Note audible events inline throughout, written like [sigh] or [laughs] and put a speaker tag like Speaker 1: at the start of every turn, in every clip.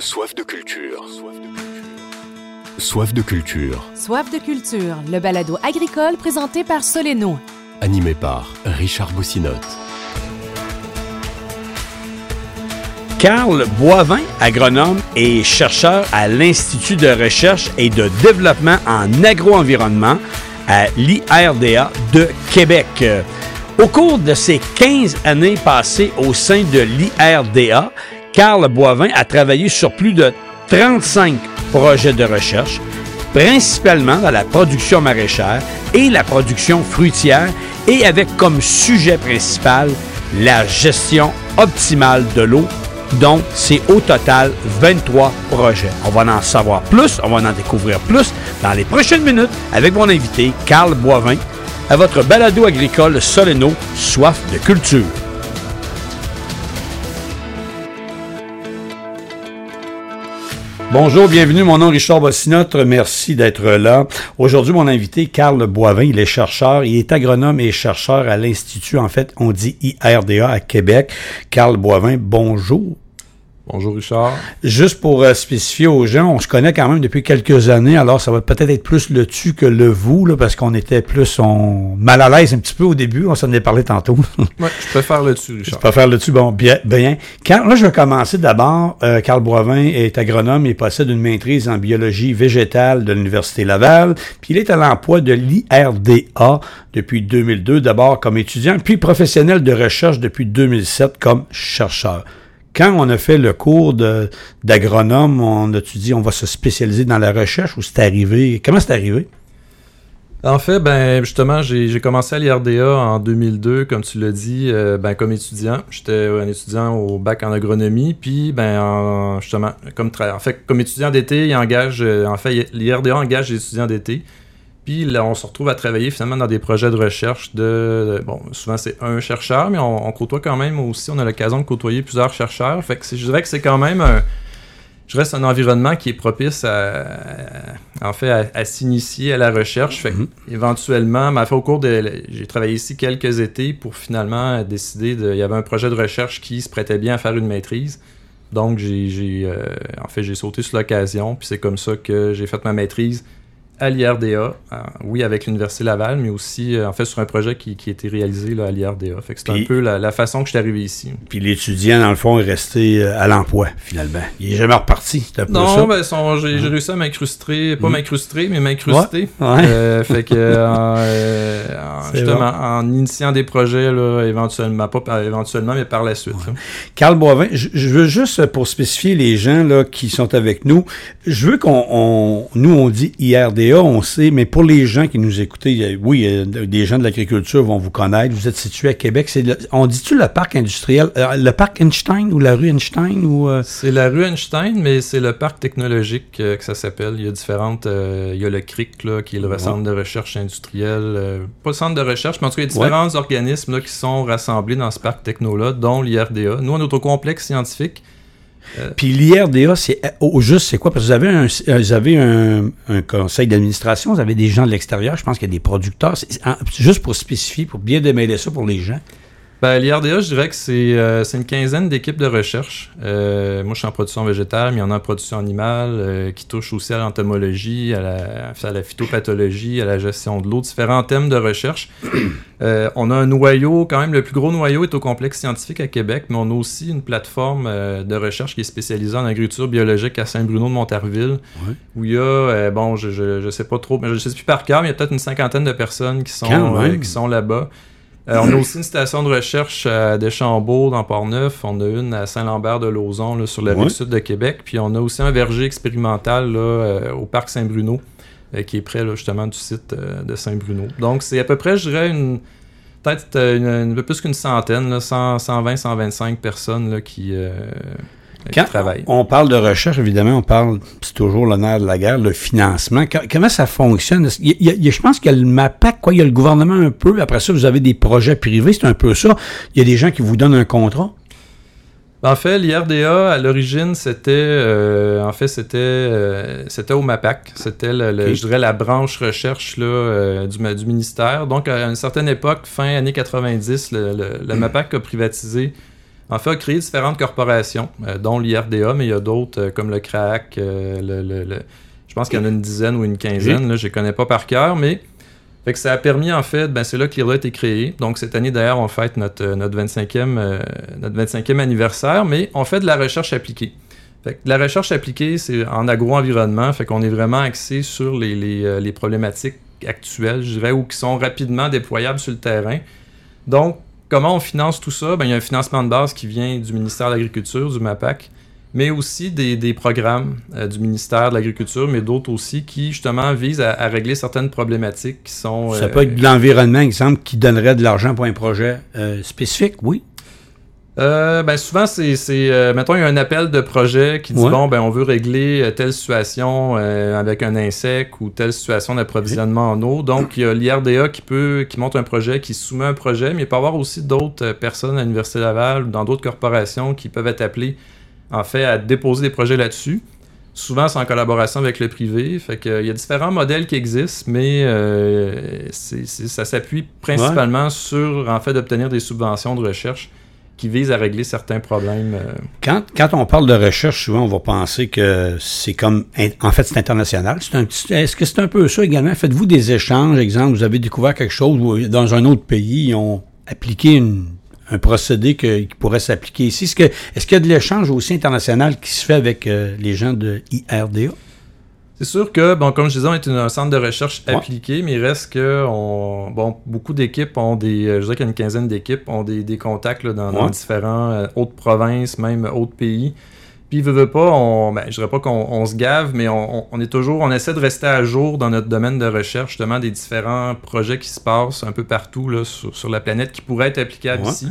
Speaker 1: Soif de culture. Soif de culture.
Speaker 2: Soif de culture, le balado agricole présenté par Soleno.
Speaker 1: Animé par Richard Boussinotte.
Speaker 3: Carl Boivin, agronome et chercheur à l'Institut de recherche et de développement en agro-environnement à l'IRDA de Québec. Au cours de ses 15 années passées au sein de l'IRDA, Carl Boivin a travaillé sur plus de 35 projets de recherche, principalement dans la production maraîchère et la production fruitière, et avec comme sujet principal la gestion optimale de l'eau donc, c'est au total 23 projets. On va en savoir plus, on va en découvrir plus dans les prochaines minutes avec mon invité, Carl Boivin, à votre balado agricole Soleno, soif de culture. Bonjour, bienvenue. Mon nom est Richard Bossinotte. Merci d'être là. Aujourd'hui, mon invité, Carl Boivin, il est chercheur. Il est agronome et chercheur à l'Institut, en fait, on dit IRDA à Québec. Carl Boivin, bonjour.
Speaker 4: Bonjour Richard.
Speaker 3: Juste pour euh, spécifier aux gens, on se connaît quand même depuis quelques années, alors ça va peut-être être plus le tu que le vous, là, parce qu'on était plus on, mal à l'aise un petit peu au début, on s'en est parlé tantôt.
Speaker 4: oui, je préfère le tu, Richard.
Speaker 3: Je préfère le tu, bon, bien. bien. Quand, là, je vais commencer d'abord. Euh, Carl Boivin est agronome et possède une maîtrise en biologie végétale de l'Université Laval, puis il est à l'emploi de l'IRDA depuis 2002, d'abord comme étudiant, puis professionnel de recherche depuis 2007 comme chercheur quand on a fait le cours d'agronome, on a-tu dit on va se spécialiser dans la recherche ou c'est arrivé? Comment c'est arrivé?
Speaker 4: En fait, ben justement, j'ai commencé à l'IRDA en 2002, comme tu l'as dit, euh, ben, comme étudiant. J'étais un étudiant au bac en agronomie, puis ben justement, comme en fait, comme étudiant d'été, il engage, euh, en fait, l'IRDA engage les étudiants d'été. Puis là, on se retrouve à travailler finalement dans des projets de recherche de. bon, souvent c'est un chercheur, mais on, côtoie quand même aussi, on a l'occasion de côtoyer plusieurs chercheurs. Fait que je dirais que c'est quand même un. Je reste un environnement qui est propice à, en fait, à, s'initier à la recherche. Fait mm-hmm. éventuellement, fait, au cours de, j'ai travaillé ici quelques étés pour finalement décider de, il y avait un projet de recherche qui se prêtait bien à faire une maîtrise. Donc, j'ai, euh, en fait, j'ai sauté sur l'occasion, puis c'est comme ça que j'ai fait ma maîtrise à l'IRDA, euh, oui, avec l'Université Laval, mais aussi, euh, en fait, sur un projet qui, qui a été réalisé là, à l'IRDA. Fait que c'est un peu la, façon que je suis arrivé ici.
Speaker 3: Puis l'étudiant, dans le fond, est resté euh, à l'emploi, finalement. Il est jamais reparti,
Speaker 4: un peu non, Ben, j'ai hein? réussi à m'incruster, pas mmh. m'incruster, mais m'incruster. fait que, [laughs] justement, en initiant des projets, là, éventuellement, pas éventuellement, mais par la suite.
Speaker 3: Carl Boivin, je veux juste, pour spécifier les gens là, qui sont avec nous, je veux qu'on, nous, on dit IRDA, on sait, mais pour les gens qui nous écoutent, oui, des gens de l'agriculture vont vous connaître. Vous êtes situé à Québec. C'est on dit-tu le parc industriel, euh, le parc Einstein ou la rue Einstein ou
Speaker 4: euh? C'est la rue Einstein, mais c'est le parc technologique euh, que ça s'appelle. Il y a différentes, il y a le CRIC là, qui est le centre de recherche industrielle, pas le centre de recherche, mais en tout cas il y a différents organismes là, qui sont rassemblés dans ce parc techno là, dont l'IRDA. Nous, notre complexe scientifique
Speaker 3: Puis l'IRDA, c'est au juste, c'est quoi? Parce que vous avez un, euh, vous avez un, conseil d'administration, vous avez des gens de l'extérieur, je pense qu'il y a des producteurs. juste pour spécifier, pour bien démêler ça pour les gens.
Speaker 4: Ben, L'IRDA, je dirais que c'est euh, une quinzaine d'équipes de recherche. moi, je suis en production végétale, mais il y en a en production animale, qui touche aussi à l'entomologie, à la, à la phytopathologie, à la gestion de l'eau, différents thèmes de recherche. [coughs] Euh, on a un noyau, quand même, le plus gros noyau est au complexe scientifique à Québec, mais on a aussi une plateforme euh, de recherche qui est spécialisée en agriculture biologique à Saint-Bruno de Montarville, où il y a, euh, bon, je, je, sais pas trop, mais je sais plus par cœur, mais il y a peut-être une cinquantaine de personnes qui sont, qui sont là-bas. On a aussi une station de recherche à Deschambault, dans Port-Neuf. On a une à Saint-Lambert-de-Lauzon, sur la rive sud de Québec. Puis on a aussi un verger expérimental là, au parc Saint-Bruno. Euh, qui est près justement du site euh, de Saint-Bruno. Donc c'est à peu près, je dirais, une peut-être euh, un peu plus qu'une centaine, 120, 125 personnes là, qui,
Speaker 3: Quand. On parle de recherche, évidemment, on parle, c'est toujours l'honneur de la guerre, le financement. comment ça fonctionne? je pense qu'il y a le MAPAC, quoi, il y a le gouvernement un peu. Après ça, vous avez des projets privés, c'est un peu ça. Il y a des gens qui vous donnent un contrat?
Speaker 4: En fait, l'IRDA, à l'origine, c'était euh, en fait c'était euh, c'était au MAPAC. C'était, le, je dirais, la branche recherche là, euh, du, du, ministère. Donc, à une certaine époque, fin années 90, le, le, MAPAC a privatisé en fait, a créé différentes corporations, euh, dont l'IRDA, mais il y a d'autres euh, comme le CRAC, euh, je pense qu'il y en a une dizaine ou une quinzaine, là, je les connais pas par cœur, mais fait que ça a permis, en fait, ben, c'est là que l'IRDA a été créé. Donc, cette année, d'ailleurs, on fête notre, notre, 25e, euh, notre 25e anniversaire, mais on fait de la recherche appliquée. Fait que la recherche appliquée, c'est en agro-environnement, fait qu'on est vraiment axé sur les, les problématiques actuelles, je dirais, ou qui sont rapidement déployables sur le terrain. Donc, comment on finance tout ça? Ben, il y a un financement de base qui vient du ministère de l'Agriculture, du MAPAC, mais aussi des, des programmes euh, du ministère de l'Agriculture, mais d'autres aussi qui, justement, visent à, à régler certaines problématiques qui sont...
Speaker 3: Ça
Speaker 4: euh,
Speaker 3: peut être de l'environnement, exemple, qui donnerait de l'argent pour un projet euh, spécifique, oui.
Speaker 4: Euh, ben souvent, c'est, c'est euh, mettons, il y a un appel de projet qui dit
Speaker 3: Ouais.
Speaker 4: bon, ben on veut régler euh, telle situation euh, avec un insecte ou telle situation d'approvisionnement en eau. Donc, il y a l'IRDA qui peut, qui monte un projet, qui soumet un projet, mais il peut y avoir aussi d'autres personnes à l'Université Laval ou dans d'autres corporations qui peuvent être appelées, en fait, à déposer des projets là-dessus. Souvent, c'est en collaboration avec le privé. Fait que, euh, il y a différents modèles qui existent, mais ça s'appuie principalement sur, en fait, d'obtenir des subventions de recherche qui visent à régler certains problèmes. euh.
Speaker 3: Quand, quand on parle de recherche, souvent, on va penser que c'est comme. En fait, c'est international. Est-ce que c'est un peu ça également? Faites-vous des échanges? Exemple, vous avez découvert quelque chose où, dans un autre pays, ils ont appliqué un procédé qui pourrait s'appliquer ici. Est-ce qu'il y a de l'échange aussi international qui se fait avec euh, les gens de IRDA?
Speaker 4: C'est sûr que, bon, comme je disais, on est un centre de recherche
Speaker 3: Ouais.
Speaker 4: appliqué, mais il reste que, on, bon, beaucoup d'équipes ont des, euh, je dirais qu'il y a une quinzaine d'équipes ont des, des contacts là, dans, dans
Speaker 3: Ouais.
Speaker 4: différents euh, autres provinces, même autres pays. Puis, veut, veut pas, on, ben, je dirais pas qu'on on se gave, mais on, on- on est toujours, on essaie de rester à jour dans notre domaine de recherche, justement, des différents projets qui se passent un peu partout là, sur, sur la planète qui pourraient être applicables
Speaker 3: Ouais.
Speaker 4: ici.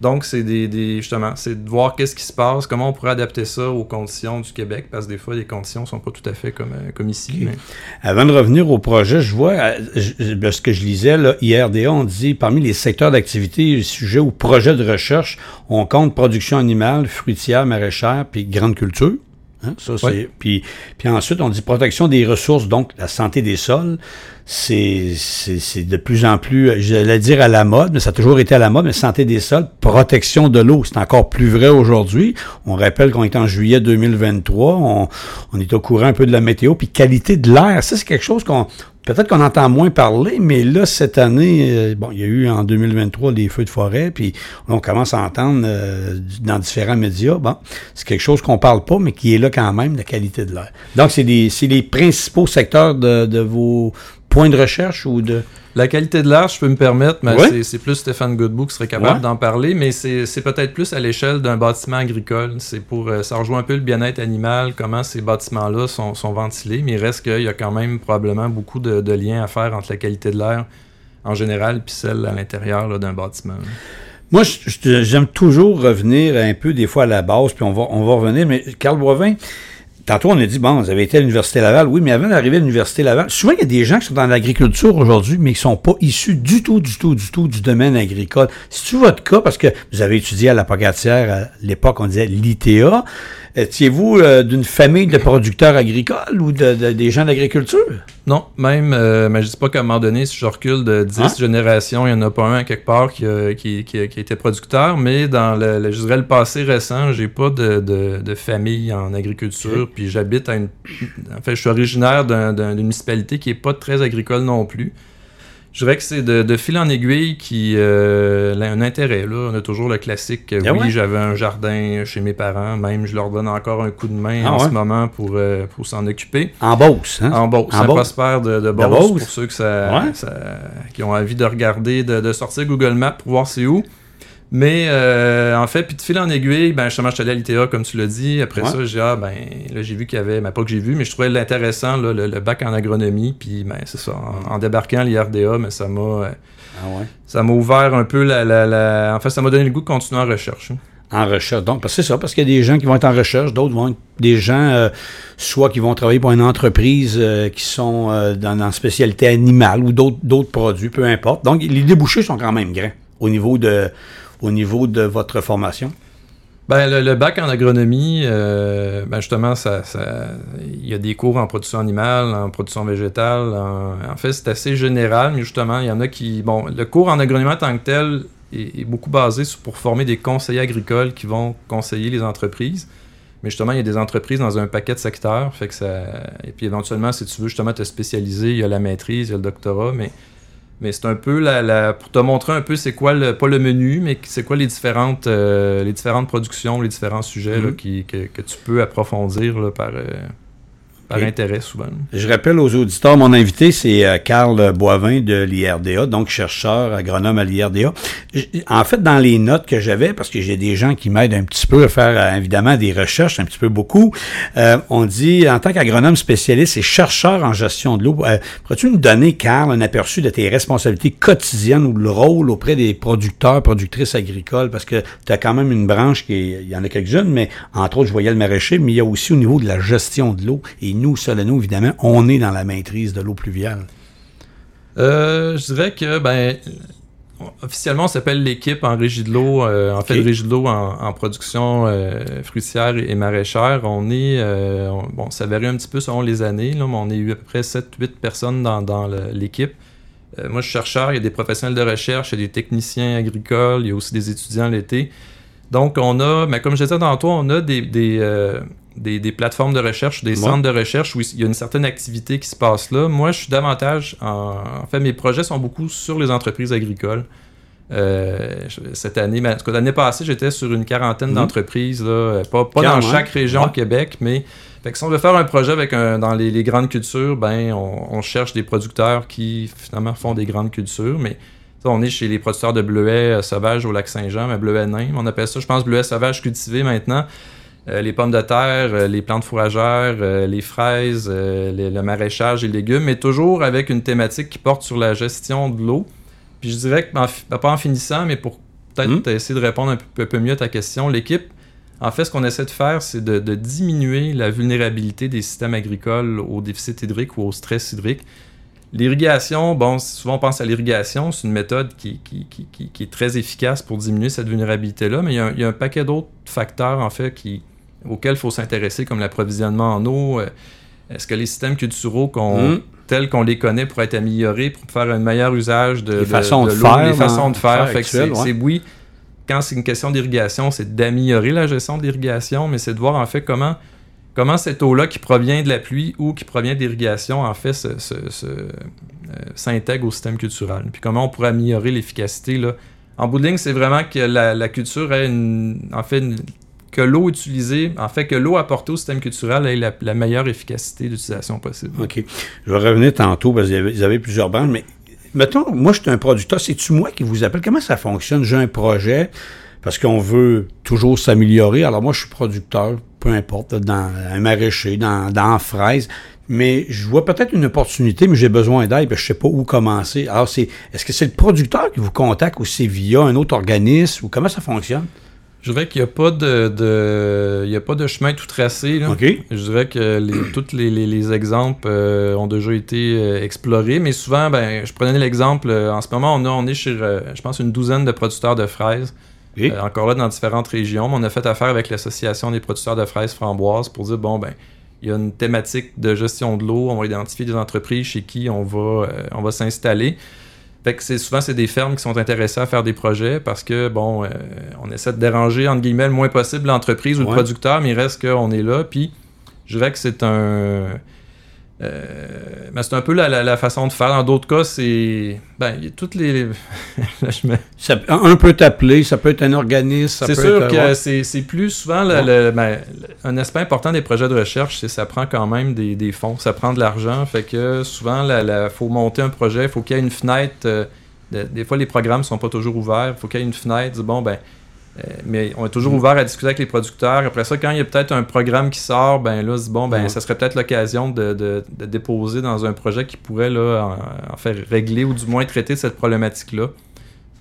Speaker 4: Donc, c'est des, des- justement, c'est de voir qu'est-ce qui se passe, comment on pourrait adapter ça aux conditions du Québec, parce que des fois, les conditions sont pas tout à fait comme, euh, comme ici. Mais-
Speaker 3: Avant de revenir au projet, je vois, euh, je- ce que je lisais, là, IRDA, on dit parmi les secteurs d'activité, sujets ou projets de recherche, on compte production animale, fruitière, maraîchère, puis grande culture. Hein, ça, puis, puis ensuite, on dit protection des ressources, donc la santé des sols. C'est, c'est, c'est de plus en plus, j'allais dire à la mode, mais ça a toujours été à la mode, mais santé des sols, protection de l'eau, c'est encore plus vrai aujourd'hui. On rappelle qu'on est en juillet 2023, on, on est au courant un peu de la météo, puis qualité de l'air, ça c'est quelque chose qu'on peut-être qu'on entend moins parler, mais là cette année, euh, bon, il y a eu en 2023 les feux de forêt, puis on commence à entendre euh, dans différents médias, bon, c'est quelque chose qu'on parle pas, mais qui est là quand même, la qualité de l'air. Donc c'est les les principaux secteurs de, de vos points de recherche ou de
Speaker 4: La qualité de l'air, je peux me permettre, mais c'est- plus Stéphane Godbout qui serait capable
Speaker 3: Ouais.
Speaker 4: d'en parler, mais c'est peut-être plus à l'échelle d'un bâtiment agricole. C'est pour euh, ça rejoint un peu le bien-être animal, comment ces bâtiments-là sont, sont ventilés, mais il reste qu'il y a quand même probablement beaucoup de, de liens à faire entre la qualité de l'air en général puis celle à l'intérieur d'un bâtiment.
Speaker 3: Moi, j'aime toujours revenir un peu des fois à la base, puis on va, on va revenir. Mais Carl Boivin, tantôt on a dit, bon, vous avez été à l'Université Laval. Oui, mais avant d'arriver à l'Université Laval, souvent il y a des gens qui sont dans l'agriculture aujourd'hui, mais qui sont pas issus du tout, du tout, du tout du domaine agricole. C'est-tu votre cas? Parce que vous avez étudié à la Pocatière, à l'époque, on disait l'ITA. Étiez-vous euh, d'une famille de producteurs agricoles ou de, de- des gens d'agriculture?
Speaker 4: Non, même, euh, mais je dis pas qu'à un moment donné, si je recule de 10
Speaker 3: Hein?
Speaker 4: générations, il n'y en a pas un à quelque part qui, a- qui, qui, qui était producteur, mais dans le, le- je dirais le passé récent, j'ai pas de, de, de famille en agriculture, puis j'habite à une... En fait, je suis originaire d'un- d'un- d'une municipalité qui est pas très agricole non plus. Je dirais que c'est de, de fil en aiguille qui euh, a un intérêt. Là. On a toujours le classique. euh,
Speaker 3: Ah
Speaker 4: oui,
Speaker 3: ouais?
Speaker 4: j'avais un jardin chez mes parents. Même, je leur donne encore un coup de main
Speaker 3: Ah
Speaker 4: en
Speaker 3: ouais?
Speaker 4: ce moment pour, euh, pour s'en occuper.
Speaker 3: En Beauce, hein?
Speaker 4: En Beauce,
Speaker 3: En
Speaker 4: prospère de, de Beauce,
Speaker 3: Beauce?
Speaker 4: pour ceux que ça,
Speaker 3: Ouais.
Speaker 4: ça- qui ont envie de regarder, de, de sortir Google Maps pour voir c'est où. Mais euh, en fait, puis de fil en aiguille, ben justement, je suis allé à l'ITA, comme tu l'as dit. Après
Speaker 3: Ouais.
Speaker 4: ça, j'ai ah, ben là j'ai vu qu'il y avait, ben pas que j'ai vu, mais je trouvais l'intéressant le, le bac en agronomie. Puis ben c'est ça, en, en débarquant à l'IRDA, mais ça m'a euh,
Speaker 3: Ah ouais.
Speaker 4: ça m'a ouvert un peu la, la, la- En fait, ça m'a donné le goût de continuer en recherche. hein.
Speaker 3: En recherche. Donc, parce que c'est ça, parce qu'il y a des gens qui vont être en recherche, d'autres vont être des gens, euh, soit qui vont travailler pour une entreprise euh, qui sont euh, dans, dans spécialité animale ou d'autres d'autres produits, peu importe. Donc, les débouchés sont quand même grands au niveau de, au niveau de votre formation?
Speaker 4: Ben, le, bac en agronomie, euh, ben justement, ça, il y a des cours en production animale, en production végétale. En, fait, c'est assez général, mais justement, il y en a qui. Bon, le cours en agronomie en tant que tel, est, beaucoup basé pour former des conseillers agricoles qui vont conseiller les entreprises. Mais justement, il y a des entreprises dans un paquet de secteurs. Fait que ça... Et puis éventuellement, si tu veux justement te spécialiser, il y a la maîtrise, il y a le doctorat, mais, mais c'est un peu la, la- pour te montrer un peu c'est quoi le, pas le menu, mais c'est quoi les différentes, euh, les différentes productions, les différents sujets là,
Speaker 3: Mhm.
Speaker 4: qui, que, que tu peux approfondir là, par, euh, par intérêt souvent.
Speaker 3: Je rappelle aux auditeurs, mon invité, c'est euh, Carl Boivin de l'IRDA, donc chercheur agronome à l'IRDA. En fait, dans les notes que j'avais, parce que j'ai des gens qui m'aident un petit peu à faire, euh, évidemment, des recherches, un petit peu beaucoup, euh, on dit, en tant qu'agronome spécialiste et chercheur en gestion de l'eau, euh, pourrais-tu nous donner, Carl, un aperçu de tes responsabilités quotidiennes ou le rôle auprès des producteurs, productrices agricoles? Parce que tu as quand même une branche qui est, il y en a quelques-unes, mais entre autres, je voyais le maraîcher, mais il y a aussi au niveau de la gestion de l'eau. Et nous, Solano, évidemment, on est dans la maîtrise de l'eau pluviale.
Speaker 4: Euh, je dirais que, ben, officiellement, on s'appelle l'équipe en régie de l'eau, euh, en fait,
Speaker 3: Ok.
Speaker 4: régie de l'eau en, en production euh, fruitière et maraîchère. On est, euh, on- bon, ça varie un petit peu selon les années, là, mais on est eu à peu près 7-8 personnes dans, l'équipe. Moi, je suis chercheur, il y a des professionnels de recherche, il y a des techniciens agricoles, il y a aussi des étudiants l'été. Donc, on a, mais comme je disais tantôt, on a des, des, des, des plateformes de recherche, des centres de recherche où il y a une certaine activité qui se passe là. Moi, je suis davantage, en, en fait, mes projets sont beaucoup sur les entreprises agricoles. Euh, cette année, mais en tout cas, l'année passée, j'étais sur une quarantaine
Speaker 3: Mhm.
Speaker 4: d'entreprises, là, euh, pas, dans chaque région
Speaker 3: Ouais.
Speaker 4: au Québec, mais fait que si on veut faire un projet avec un, dans les, les grandes cultures, ben on, on cherche des producteurs qui finalement font des grandes cultures, mais ça, on est chez les producteurs de bleuets euh, sauvages au lac Saint-Jean, mais bleuets nains, on appelle ça, je pense, bleuets sauvages cultivés maintenant. Euh, les pommes de terre, euh, les plantes fourragères, euh, les fraises, les- le maraîchage et les légumes, mais toujours avec une thématique qui porte sur la gestion de l'eau. Puis je dirais que, en pas en finissant, mais pour peut-être
Speaker 3: Mm.
Speaker 4: essayer de répondre un peu, un peu mieux à ta question, l'équipe, en fait, ce qu'on essaie de faire, c'est de, de diminuer la vulnérabilité des systèmes agricoles au déficit hydrique ou au stress hydrique. L'irrigation, bon, souvent on pense à l'irrigation, c'est une méthode qui, qui, qui, qui- qui est très efficace pour diminuer cette vulnérabilité-là, mais il y a un, il y a un paquet d'autres facteurs, en fait, qui, auxquels il faut s'intéresser, comme l'approvisionnement en eau. euh, Est-ce que les systèmes culturaux qu'on,
Speaker 3: Mm.
Speaker 4: tels qu'on les connaît pourraient être améliorés pour faire un meilleur usage de,
Speaker 3: Les
Speaker 4: de-
Speaker 3: façons de faire
Speaker 4: les façons de faire? c'est,
Speaker 3: ouais.
Speaker 4: oui, quand c'est une question d'irrigation, c'est d'améliorer la gestion de l'irrigation, mais c'est de voir en fait comment, comment cette eau-là qui provient de la pluie ou qui provient d'irrigation, en fait, se, se- se, euh, s'intègre au système culturel. Puis comment on pourrait améliorer l'efficacité. Là. En bout de ligne, c'est vraiment que la, la culture ait une, en fait, une- que l'eau utilisée, en fait, que l'eau apportée au système culturel ait la, meilleure efficacité d'utilisation possible.
Speaker 3: OK. Je vais revenir tantôt parce vous avez plusieurs branches, mais mettons, moi, je suis un producteur. C'est-tu moi qui vous appelle? Comment ça fonctionne? J'ai un projet parce qu'on veut toujours s'améliorer. Alors, moi, je suis producteur, peu importe, dans un maraîcher, dans, dans fraise. Mais je vois peut-être une opportunité, mais j'ai besoin d'aide, je sais pas où commencer. Alors, c'est, est-ce que c'est le producteur qui vous contacte ou c'est via un autre organisme ou comment ça fonctionne?
Speaker 4: Je dirais qu'il n'y a pas de, de- il y a pas de chemin tout tracé. là. Je dirais que les- [clears throat] tous les, les- les exemples euh, ont déjà été euh, explorés, mais souvent, ben, je prenais l'exemple, euh, en ce moment, on, a, on est chez, je pense, une douzaine de producteurs de fraises, encore là dans différentes régions. Mais on a fait affaire avec l'Association des producteurs de fraises framboises pour dire, bon, ben, il y a une thématique de gestion de l'eau, on va identifier des entreprises chez qui on va, on va s'installer. Fait que c'est souvent c'est des fermes qui sont intéressées à faire des projets parce que bon, euh, on essaie de déranger entre guillemets le moins possible l'entreprise ou le producteur, mais il reste qu'on est là. Puis je dirais que c'est un, euh, mais c'est un peu la, la- la façon de faire. Dans d'autres cas, c'est ben il y a toutes les, [laughs] Là, je me-
Speaker 3: Ça- un peut t'appeler, ça peut être un organisme, ça
Speaker 4: c'est
Speaker 3: peut
Speaker 4: sûr
Speaker 3: être...
Speaker 4: que c'est c'est plus souvent le-
Speaker 3: Ouais.
Speaker 4: le- ben, un aspect important des projets de recherche, c'est que ça prend quand même des, des fonds, ça prend de l'argent. Fait que souvent, il faut monter un projet, il faut qu'il y ait une fenêtre. euh, de- des fois, les programmes sont pas toujours ouverts. Il faut qu'il y ait une fenêtre. Bon, ben, mais on est toujours ouvert à discuter avec les producteurs. Après ça, quand il y a peut-être un programme qui sort, ben là, bon, ben,
Speaker 3: Ouais.
Speaker 4: ça serait peut-être l'occasion de, de- de déposer dans un projet qui pourrait là, en, en faire régler ou du moins traiter cette problématique-là.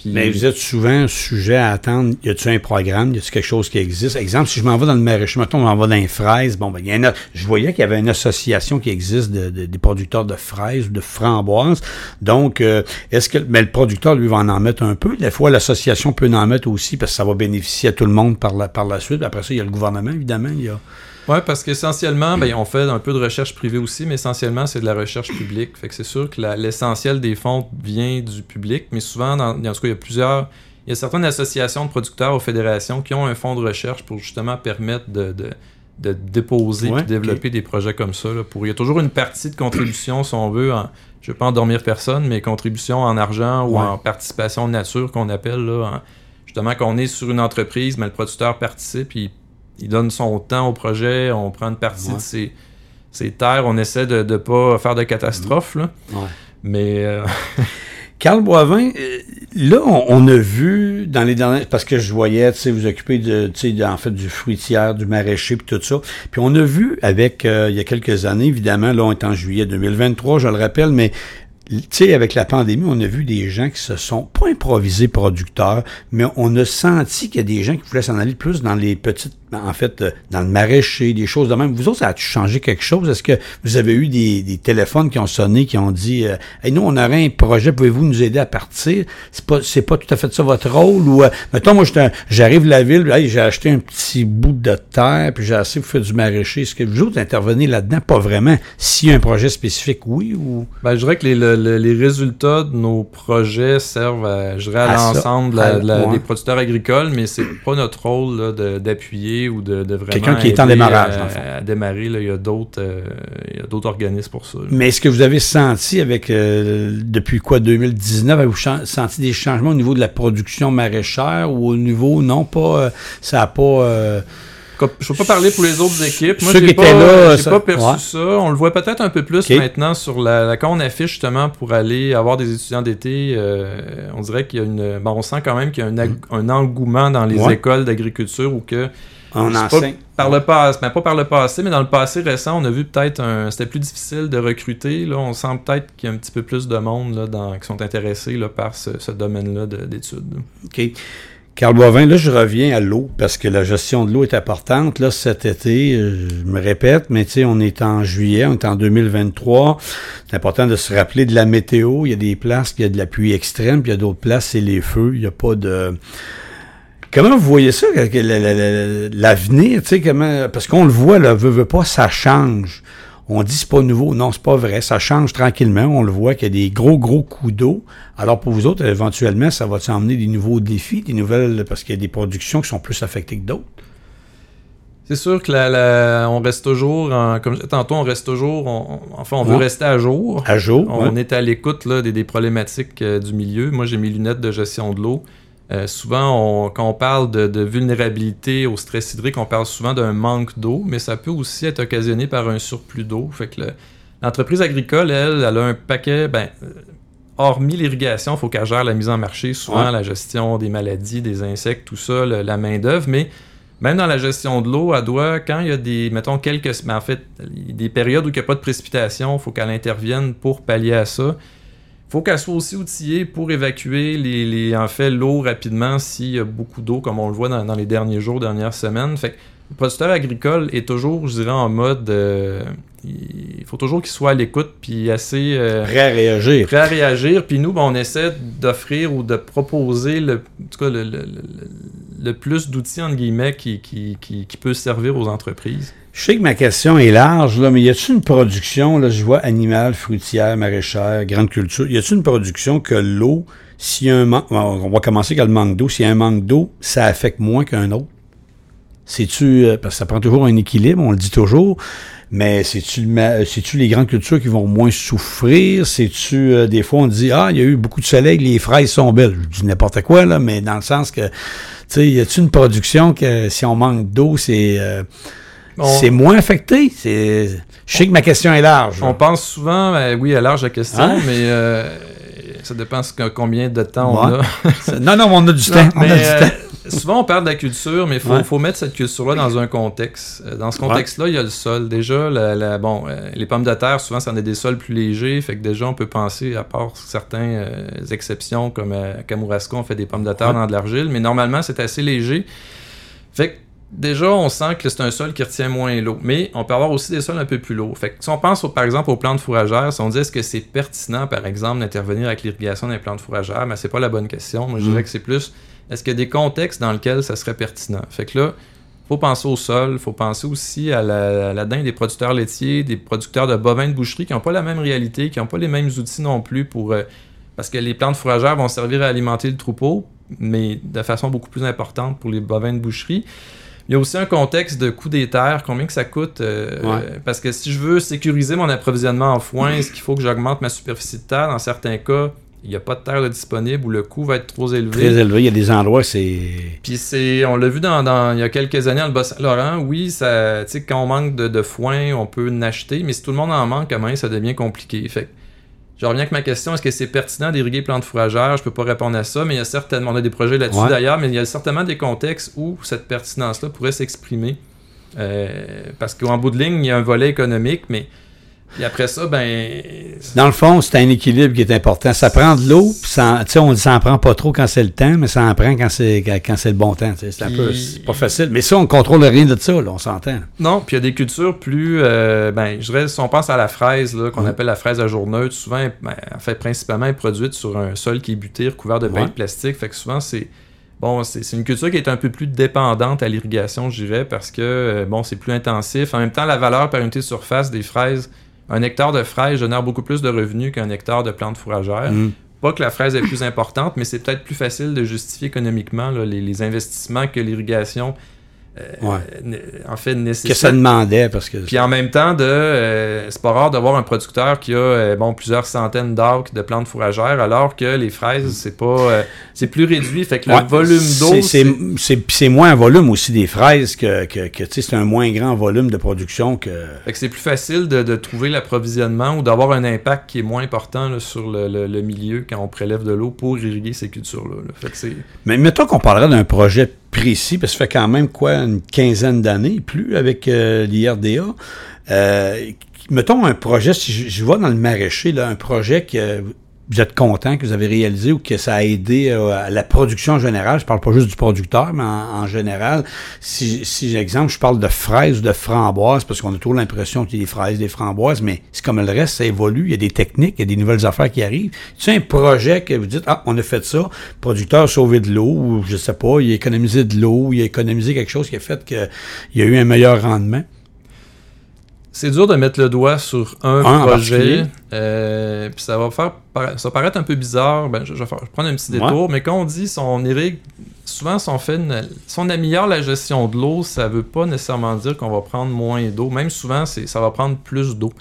Speaker 3: Mais vous êtes souvent sujet à attendre. Y a-tu un programme? Y a-tu quelque chose qui existe? Exemple, si je m'en vais dans le maraîcher, mettons, on m'en va dans les fraises. Bon, ben, y a une- je voyais qu'il y avait une association qui existe de, de- des producteurs de fraises ou de framboises. Donc, euh, est-ce que, mais le producteur, lui, va en en mettre un peu. Des fois, l'association peut en mettre aussi parce que ça va bénéficier à tout le monde par la, par la suite. Après ça, il y a le gouvernement, évidemment. Y a,
Speaker 4: Oui, parce qu'essentiellement, ben, on fait un peu de recherche privée aussi, mais essentiellement, c'est de la recherche publique. Fait que c'est sûr que l'essentiel des fonds vient du public, mais souvent, dans, en tout cas, il y a plusieurs. il y a certaines associations de producteurs aux fédérations qui ont un fonds de recherche pour justement permettre de, de, de déposer
Speaker 3: Ouais,
Speaker 4: et développer des projets comme ça. là, pour, il y a toujours une partie de contribution, si on veut, en, je ne veux pas endormir personne, mais contribution en argent ou
Speaker 3: Ouais.
Speaker 4: en participation de nature qu'on appelle. Là, en- justement, qu'on est sur une entreprise, mais le producteur participe, il, il donne son temps au projet, on prend une partie
Speaker 3: Ouais.
Speaker 4: de ses, ses terres, on essaie de ne pas faire de catastrophe. Là,
Speaker 3: Ouais.
Speaker 4: mais euh, [laughs]
Speaker 3: Carl Boivin, euh, là, on, on a vu dans les dernières... Parce que je voyais, tu sais, vous occuper de, tu sais, de- en fait, du fruitière, du maraîcher, puis tout ça. Puis on a vu avec, euh, il y a quelques années, évidemment, là, on est en juillet 2023, je le rappelle, mais... Tu sais, avec la pandémie, on a vu des gens qui se sont pas improvisés producteurs, mais on a senti qu'il y a des gens qui voulaient s'en aller plus dans les petites, en fait, euh, dans le maraîcher, des choses de même. Vous autres, ça a-tu changé quelque chose? Est-ce que vous avez eu des, des téléphones qui ont sonné, qui ont dit, euh, hey, nous, on aurait un projet, pouvez-vous nous aider à partir? C'est pas, c'est pas tout à fait ça votre rôle? Ou, euh, mettons, moi, j'arrive de la ville, hey, j'ai acheté un petit bout de terre, puis j'ai assez pour faire du maraîcher. Est-ce que vous autres intervenez là-dedans? Pas vraiment. S'il y a un projet spécifique, oui, ou...
Speaker 4: Ben, je dirais que les, le- le- les résultats de nos projets servent à, je dirais, à l'ensemble
Speaker 3: ouais.
Speaker 4: des producteurs agricoles, mais c'est pas notre rôle là, ou de, de vraiment.
Speaker 3: Quelqu'un qui est en démarrage,
Speaker 4: à-
Speaker 3: fond.
Speaker 4: À, démarrer, là, il y a d'autres euh, il y a d'autres organismes pour ça. là.
Speaker 3: Mais est-ce que vous avez senti avec euh, depuis quoi 2019 avez-vous senti des changements au niveau de la production maraîchère ou au niveau non pas euh, ça a pas euh,
Speaker 4: Je peux pas parler pour les autres équipes. Moi, j'ai pas,
Speaker 3: là, ça-
Speaker 4: pas perçu
Speaker 3: ouais.
Speaker 4: ça. On le voit peut-être un peu plus maintenant sur la, la- quand on affiche justement pour aller avoir des étudiants d'été. euh, on dirait qu'il y a une, bon, on sent quand même qu'il y a un, un engouement dans les
Speaker 3: Mm. Ouais.
Speaker 4: écoles d'agriculture ou que
Speaker 3: on
Speaker 4: C'est pas
Speaker 3: enseigne
Speaker 4: par le passé, mais pas par le passé, mais dans le passé récent, on a vu peut-être un, c'était plus difficile de recruter. Là, on sent peut-être qu'il y a un petit peu plus de monde là, dans, qui sont intéressés là, par ce, ce domaine-là de- d'études.
Speaker 3: OK. Carl là, je reviens à l'eau parce que la gestion de l'eau est importante. Là, cet été, je me répète, mais tu sais, on est en juillet, on est en 2023. C'est important de se rappeler de la météo. Il y a des places, il y a de la pluie extrême, puis il y a d'autres places, c'est les feux. Il n'y a pas de... Comment vous voyez ça, l'avenir, tu sais, comment... Parce qu'on le voit, là, veut, veut pas, ça change. On dit c'est pas nouveau. Non, c'est pas vrai. Ça change tranquillement. On le voit qu'il y a des gros, gros coups d'eau. Alors pour vous autres, éventuellement, ça va emmener des nouveaux défis, des nouvelles, parce qu'il y a des productions qui sont plus affectées que d'autres?
Speaker 4: C'est sûr que la, la- on reste toujours, en- comme tantôt, on reste toujours, on- enfin, on veut rester à jour.
Speaker 3: À jour.
Speaker 4: On
Speaker 3: ouais.
Speaker 4: est à l'écoute là, des, des problématiques euh, du milieu. Moi, j'ai mes lunettes de gestion de l'eau. Euh, souvent, on- quand on parle de, de vulnérabilité au stress hydrique, on parle souvent d'un manque d'eau, mais ça peut aussi être occasionné par un surplus d'eau. Fait que le- l'entreprise agricole, elle, elle a un paquet, ben, euh, hormis l'irrigation, il faut qu'elle gère la mise en marché, souvent
Speaker 3: Ouais.
Speaker 4: la gestion des maladies, des insectes, tout ça, le- la main-d'œuvre, mais même dans la gestion de l'eau, elle doit, quand il y a des, mettons, quelques, mais en fait, des périodes où il n'y a pas de précipitation, il faut qu'elle intervienne pour pallier à ça. Il faut qu'elle soit aussi outillée pour évacuer les, les- en fait, l'eau rapidement s'il y a beaucoup d'eau, comme on le voit dans, dans les derniers jours, dernières semaines. Fait que le producteur agricole est toujours, je dirais, en mode. euh, il faut toujours qu'il soit à l'écoute puis assez. euh,
Speaker 3: Prêt à réagir.
Speaker 4: prêt à réagir. Puis nous, ben, on essaie d'offrir ou de proposer le, en tout cas, le, le- le- le plus d'outils, entre guillemets, qui, qui, qui, qui peut servir aux entreprises.
Speaker 3: Je sais que ma question est large, là, mais y a-t-il une production, là, je vois animale, fruitière, maraîchère, grande culture, y a-t-il une production que l'eau, a un manque, on va commencer avec le manque d'eau, s'il y a un manque d'eau, ça affecte moins qu'un autre? C'est-tu, euh, parce que ça prend toujours un équilibre, on le dit toujours, mais c'est-tu, les grandes cultures qui vont moins souffrir? C'est-tu, euh, des fois, on dit, ah, il y a eu beaucoup de soleil, les fraises sont belles. Je dis n'importe quoi, là, mais dans le sens que, tu sais, y a-t-il une production que si on manque d'eau, c'est, euh,
Speaker 4: On-
Speaker 3: c'est moins affecté. C'est... Je sais que ma question est large.
Speaker 4: On pense souvent, ben oui, à large la question,
Speaker 3: Hein?
Speaker 4: mais euh, ça dépend ce combien de temps
Speaker 3: Ouais.
Speaker 4: on a.
Speaker 3: Non, non, on a du temps. On a du
Speaker 4: euh,
Speaker 3: temps.
Speaker 4: souvent, on parle de la culture, mais il faut,
Speaker 3: Ouais.
Speaker 4: faut mettre cette culture-là dans un contexte. Euh, Dans ce contexte-là, il y a le sol. Déjà, la- la- bon, euh, les pommes de terre, souvent, c'en est des sols plus légers. Fait que déjà, on peut penser, à part certaines euh, exceptions, comme à Kamouraska, on fait des pommes de terre dans de l'argile, mais normalement, c'est assez léger. Fait que déjà, on sent que c'est un sol qui retient moins l'eau. Mais on peut avoir aussi des sols un peu plus lourds. Fait que si on pense, au- par exemple, aux plantes fourragères, si on dit est-ce que c'est pertinent, par exemple, d'intervenir avec l'irrigation des plantes fourragères, mais c'est pas la bonne question. Moi, je
Speaker 3: Mm.
Speaker 4: dirais que c'est plus est-ce qu'il y a des contextes dans lesquels ça serait pertinent? Fait que là, faut penser au sol, faut penser aussi à la, à la dinde des producteurs laitiers, des producteurs de bovins de boucherie qui n'ont pas la même réalité, qui n'ont pas les mêmes outils non plus pour. euh, parce que les plantes fourragères vont servir à alimenter le troupeau. mais de façon beaucoup plus importante pour les bovins de boucherie. Il y a aussi un contexte de coût des terres, combien que ça coûte. euh,
Speaker 3: Ouais.
Speaker 4: euh, parce que si je veux sécuriser mon approvisionnement en foin, est-ce qu'il faut que j'augmente ma superficie de terre? Dans certains cas, il n'y a pas de terre disponible ou le coût va être trop élevé.
Speaker 3: Très élevé. Il y a des endroits, c'est.
Speaker 4: Puis c'est, on l'a vu dans, dans- il y a quelques années dans le Bas-Saint-Laurent, oui, ça, tu sais, quand on manque de, de foin, on peut en acheter, mais si tout le monde en manque, même, ça devient compliqué. Fait que, je reviens avec ma question, est-ce que c'est pertinent d'irriguer plantes fourragères? Je peux pas répondre à ça, mais il y a certainement, on a des projets là-dessus
Speaker 3: Ouais.
Speaker 4: d'ailleurs, mais il y a certainement des contextes où cette pertinence-là pourrait s'exprimer. Euh, parce qu'en bout de ligne, il y a un volet économique, mais puis après ça, ben...
Speaker 3: Dans le fond, c'est un équilibre qui est important. Ça prend de l'eau, puis on dit ça en prend pas trop quand c'est le temps, mais ça en prend quand c'est quand, c'est le bon temps. C'est un peu, c'est pas facile. Mais ça, on contrôle rien de ça, là, on s'entend.
Speaker 4: Non, puis il y a des cultures plus. euh, ben, je dirais, si on pense à la fraise, qu'on appelle la fraise à journeutre, souvent, ben, en fait, principalement, elle est produite sur un sol qui est buté, recouvert de paille de plastique. Fait que souvent, c'est. Bon, c'est c'est une culture qui est un peu plus dépendante à l'irrigation, je dirais, parce que, euh, bon, c'est plus intensif. En même temps, la valeur par unité de surface des fraises, un hectare de fraises génère beaucoup plus de revenus qu'un hectare de plantes fourragères.
Speaker 3: Mm.
Speaker 4: Pas que la fraise est plus importante, mais c'est peut-être plus facile de justifier économiquement là, les, les investissements que l'irrigation
Speaker 3: Ouais.
Speaker 4: né- en fait
Speaker 3: Que
Speaker 4: nécessite.
Speaker 3: ça demandait, parce que.
Speaker 4: Puis en même temps, de, euh, c'est pas rare d'avoir un producteur qui a euh, bon, plusieurs centaines d'acres de plantes fourragères, alors que les fraises, c'est pas euh, c'est plus réduit. Fait que
Speaker 3: Ouais.
Speaker 4: le volume d'eau.
Speaker 3: C'est- moins un volume aussi des fraises que, que, que, tu sais, c'est un moins grand volume de production que.
Speaker 4: Fait que c'est plus facile de, de trouver l'approvisionnement ou d'avoir un impact qui est moins important là, sur le, le- le milieu quand on prélève de l'eau pour irriguer ces cultures-là. là. Fait que c'est.
Speaker 3: Mais mettons qu'on parlerait d'un projet précis, parce que ça fait quand même quoi, une quinzaine d'années, plus avec euh, l'IRDA. Euh, mettons un projet, si je, je vois dans le maraîcher, là, un projet que vous êtes content que vous avez réalisé ou que ça a aidé euh, à la production en général? Je parle pas juste du producteur, mais en, général. Si, si exemple, je parle de fraises ou de framboises, parce qu'on a toujours l'impression qu'il y a des fraises, des framboises, mais c'est comme le reste, ça évolue. Il y a des techniques, il y a des nouvelles affaires qui arrivent. C'est un projet que vous dites, ah, on a fait ça, producteur a sauvé de l'eau, ou je sais pas, il a économisé de l'eau, il a économisé quelque chose qui a fait qu'il y a eu un meilleur rendement?
Speaker 4: C'est dur de mettre le doigt sur un, projet. euh, puis ça va faire ça va paraître un peu bizarre. Ben, je, je vais faire- je vais prendre un petit
Speaker 3: Ouais.
Speaker 4: détour. Mais quand on dit si on irrigue, souvent si on fait une- si on améliore la gestion de l'eau, ça veut pas nécessairement dire qu'on va prendre moins d'eau. Même souvent, ça va prendre plus d'eau.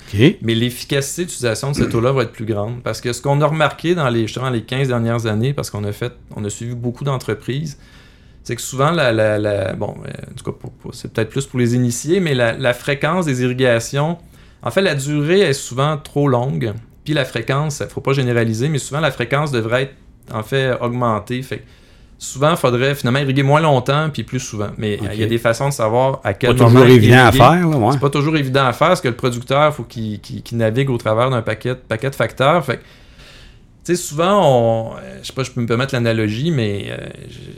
Speaker 4: Mais l'efficacité d'utilisation de cette eau-là va être plus grande. Parce que ce qu'on a remarqué dans les, justement, les 15 dernières années, parce qu'on a fait, on a suivi beaucoup d'entreprises, c'est que souvent, la, la- la- bon, euh, en tout cas, pour- pour- c'est peut-être plus pour les initiés, mais la, la fréquence des irrigations, en fait, la durée est souvent trop longue. Puis la fréquence, il faut pas généraliser, mais souvent la fréquence devrait être, en fait, augmentée. Fait souvent, il faudrait finalement irriguer moins longtemps, puis plus souvent. Mais euh, il y a des façons de savoir à quel
Speaker 3: Pas
Speaker 4: moment
Speaker 3: toujours évident à faire, ouais.
Speaker 4: C'est pas toujours évident à faire parce que le producteur, faut qu'il navigue au travers d'un paquet, paquet de facteurs. Fait tu sais, souvent, on, euh, je sais pas, je peux me permettre l'analogie, mais euh,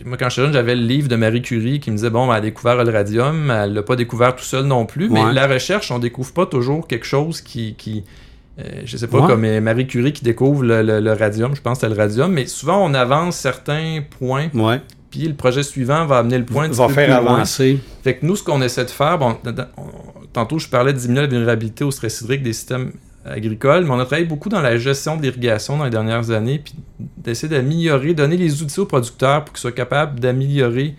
Speaker 4: moi, quand j'étais jeune, j'avais le livre de Marie Curie qui me disait, bon, ben, elle a découvert le radium, elle l'a pas découvert tout seul non plus, mais la recherche, on découvre pas toujours quelque chose qui... qui euh, je sais pas,
Speaker 3: Ouais.
Speaker 4: comme euh, Marie Curie qui découvre le, le- le radium, je pense que c'était le radium, mais souvent, on avance certains points,
Speaker 3: Ouais.
Speaker 4: puis le projet suivant va amener le point
Speaker 3: va faire
Speaker 4: loin.
Speaker 3: avancer.
Speaker 4: Fait que nous, ce qu'on essaie de faire, bon, on- tantôt je parlais de diminuer la vulnérabilité au stress hydrique des systèmes agricoles, mais on a travaillé beaucoup dans la gestion de l'irrigation dans les dernières années, puis d'essayer d'améliorer, donner les outils aux producteurs pour qu'ils soient capables d'améliorer